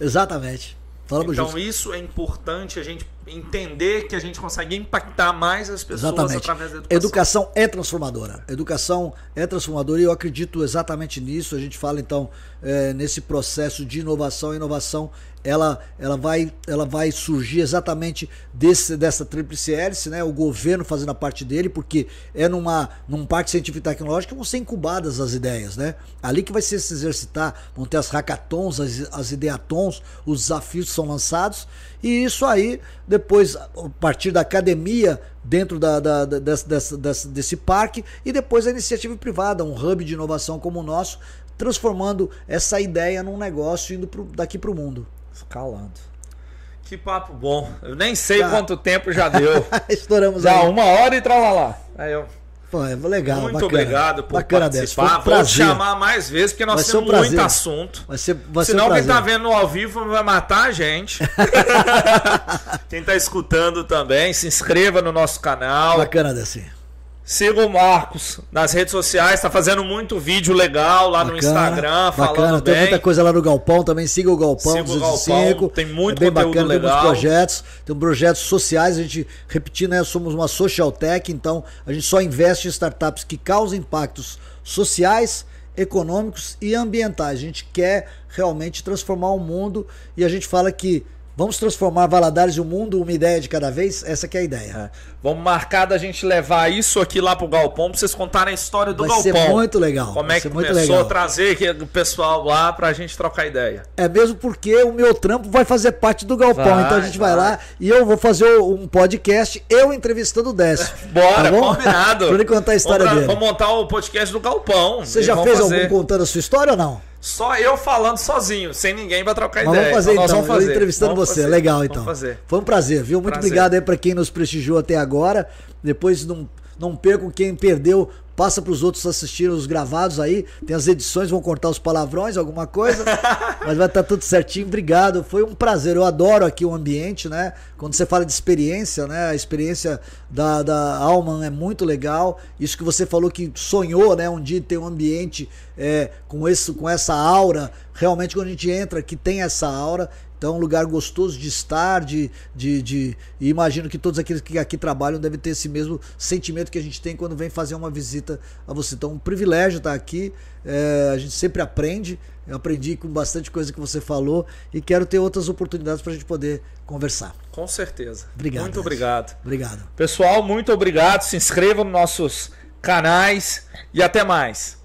Exatamente.
Falamos então isso é importante a gente entender que a gente consegue impactar mais as pessoas
exatamente. através da educação. Educação é transformadora. Educação é transformadora e eu acredito exatamente nisso. A gente fala então é, nesse processo de inovação. A inovação ela, ela, vai, ela vai surgir exatamente desse, dessa tríplice hélice, né? O governo fazendo a parte dele, porque é numa, num parque científico e tecnológico que vão ser incubadas as ideias, né? Ali que vai se exercitar, vão ter as hackathons, as, as ideatons, os desafios são lançados, e isso aí, depois, a partir da academia, dentro da, da, da desse, desse, desse parque, e depois a iniciativa privada, um hub de inovação como o nosso, transformando essa ideia num negócio indo pro, daqui para o mundo.
Escalando. Que papo bom. Eu nem sei quanto tempo já deu.
Estouramos
já aí. uma hora e lá. Aí eu
Pô, é legal,
Muito
bacana.
obrigado por
bacana
participar.
Um
Vou
prazer.
chamar mais vezes, porque nós
Vai ser um
temos muito assunto.
Vai ser, vai ser
Senão
um
quem tá vendo ao vivo vai matar a gente. quem tá escutando também, se inscreva no nosso canal.
Bacana desse.
Siga o Marcos nas redes sociais, tá fazendo muito vídeo legal lá no
Bacana,
Instagram, falando
bacana. Tem
bem.
muita coisa lá no Galpão também. Siga o Galpão
Siga o
205.
Galpão, tem muito
é bem
conteúdo
bacana,
legal.
Tem muitos projetos, tem projetos sociais. A gente, repetindo, né, somos uma social tech, então a gente só investe em startups que causam impactos sociais, econômicos e ambientais. A gente quer realmente transformar o mundo e a gente fala que vamos transformar Valadares e o mundo uma ideia de cada vez. Essa que é a ideia.
É. Vamos marcar da gente levar isso aqui lá pro Galpão pra vocês contarem a história do
Vai ser
Galpão.
muito legal.
Como
vai
é que
ser
começou
legal.
a trazer o pessoal lá pra gente trocar ideia.
É mesmo porque o meu trampo vai fazer parte do Galpão.
Vai,
então a gente vai,
vai.
lá e eu vou fazer um podcast, eu entrevistando o Décio.
Bora,
Tá
combinado.
pra ele contar a história
vamos,
dele.
Vamos montar o podcast do Galpão.
Você já fez
fazer
algum contando a sua história ou não?
Só eu falando sozinho, sem ninguém pra trocar
Mas
ideia.
vamos fazer
nós
então,
vamos fazer.
eu entrevistando
Vamos
você.
fazer.
Legal
Vamos
então.
fazer.
Foi um prazer, viu? Muito
Prazer.
obrigado aí pra quem nos prestigiou até agora. Depois não, não percam quem perdeu. Passa pros outros assistirem os gravados aí. Tem as edições, vão cortar os palavrões, alguma coisa. mas vai estar tudo certinho. Obrigado. Foi um prazer. Eu adoro aqui o ambiente, né? Quando você fala de experiência, né? A experiência da, da Alman é muito legal. Isso que você falou que sonhou, né? Um dia ter um ambiente é, com, esse, com essa aura. Realmente, quando a gente entra aqui, tem essa aura. Então, é um lugar gostoso de estar, de, de, de. E imagino que todos aqueles que aqui trabalham devem ter esse mesmo sentimento que a gente tem quando vem fazer uma visita a você. Então, um privilégio estar aqui. É, a gente sempre aprende. Eu aprendi com bastante coisa que você falou e quero ter outras oportunidades para a gente poder conversar.
Com certeza.
Obrigado.
Muito obrigado.
Obrigado.
Pessoal, muito obrigado. Se inscrevam nos nossos canais e até mais.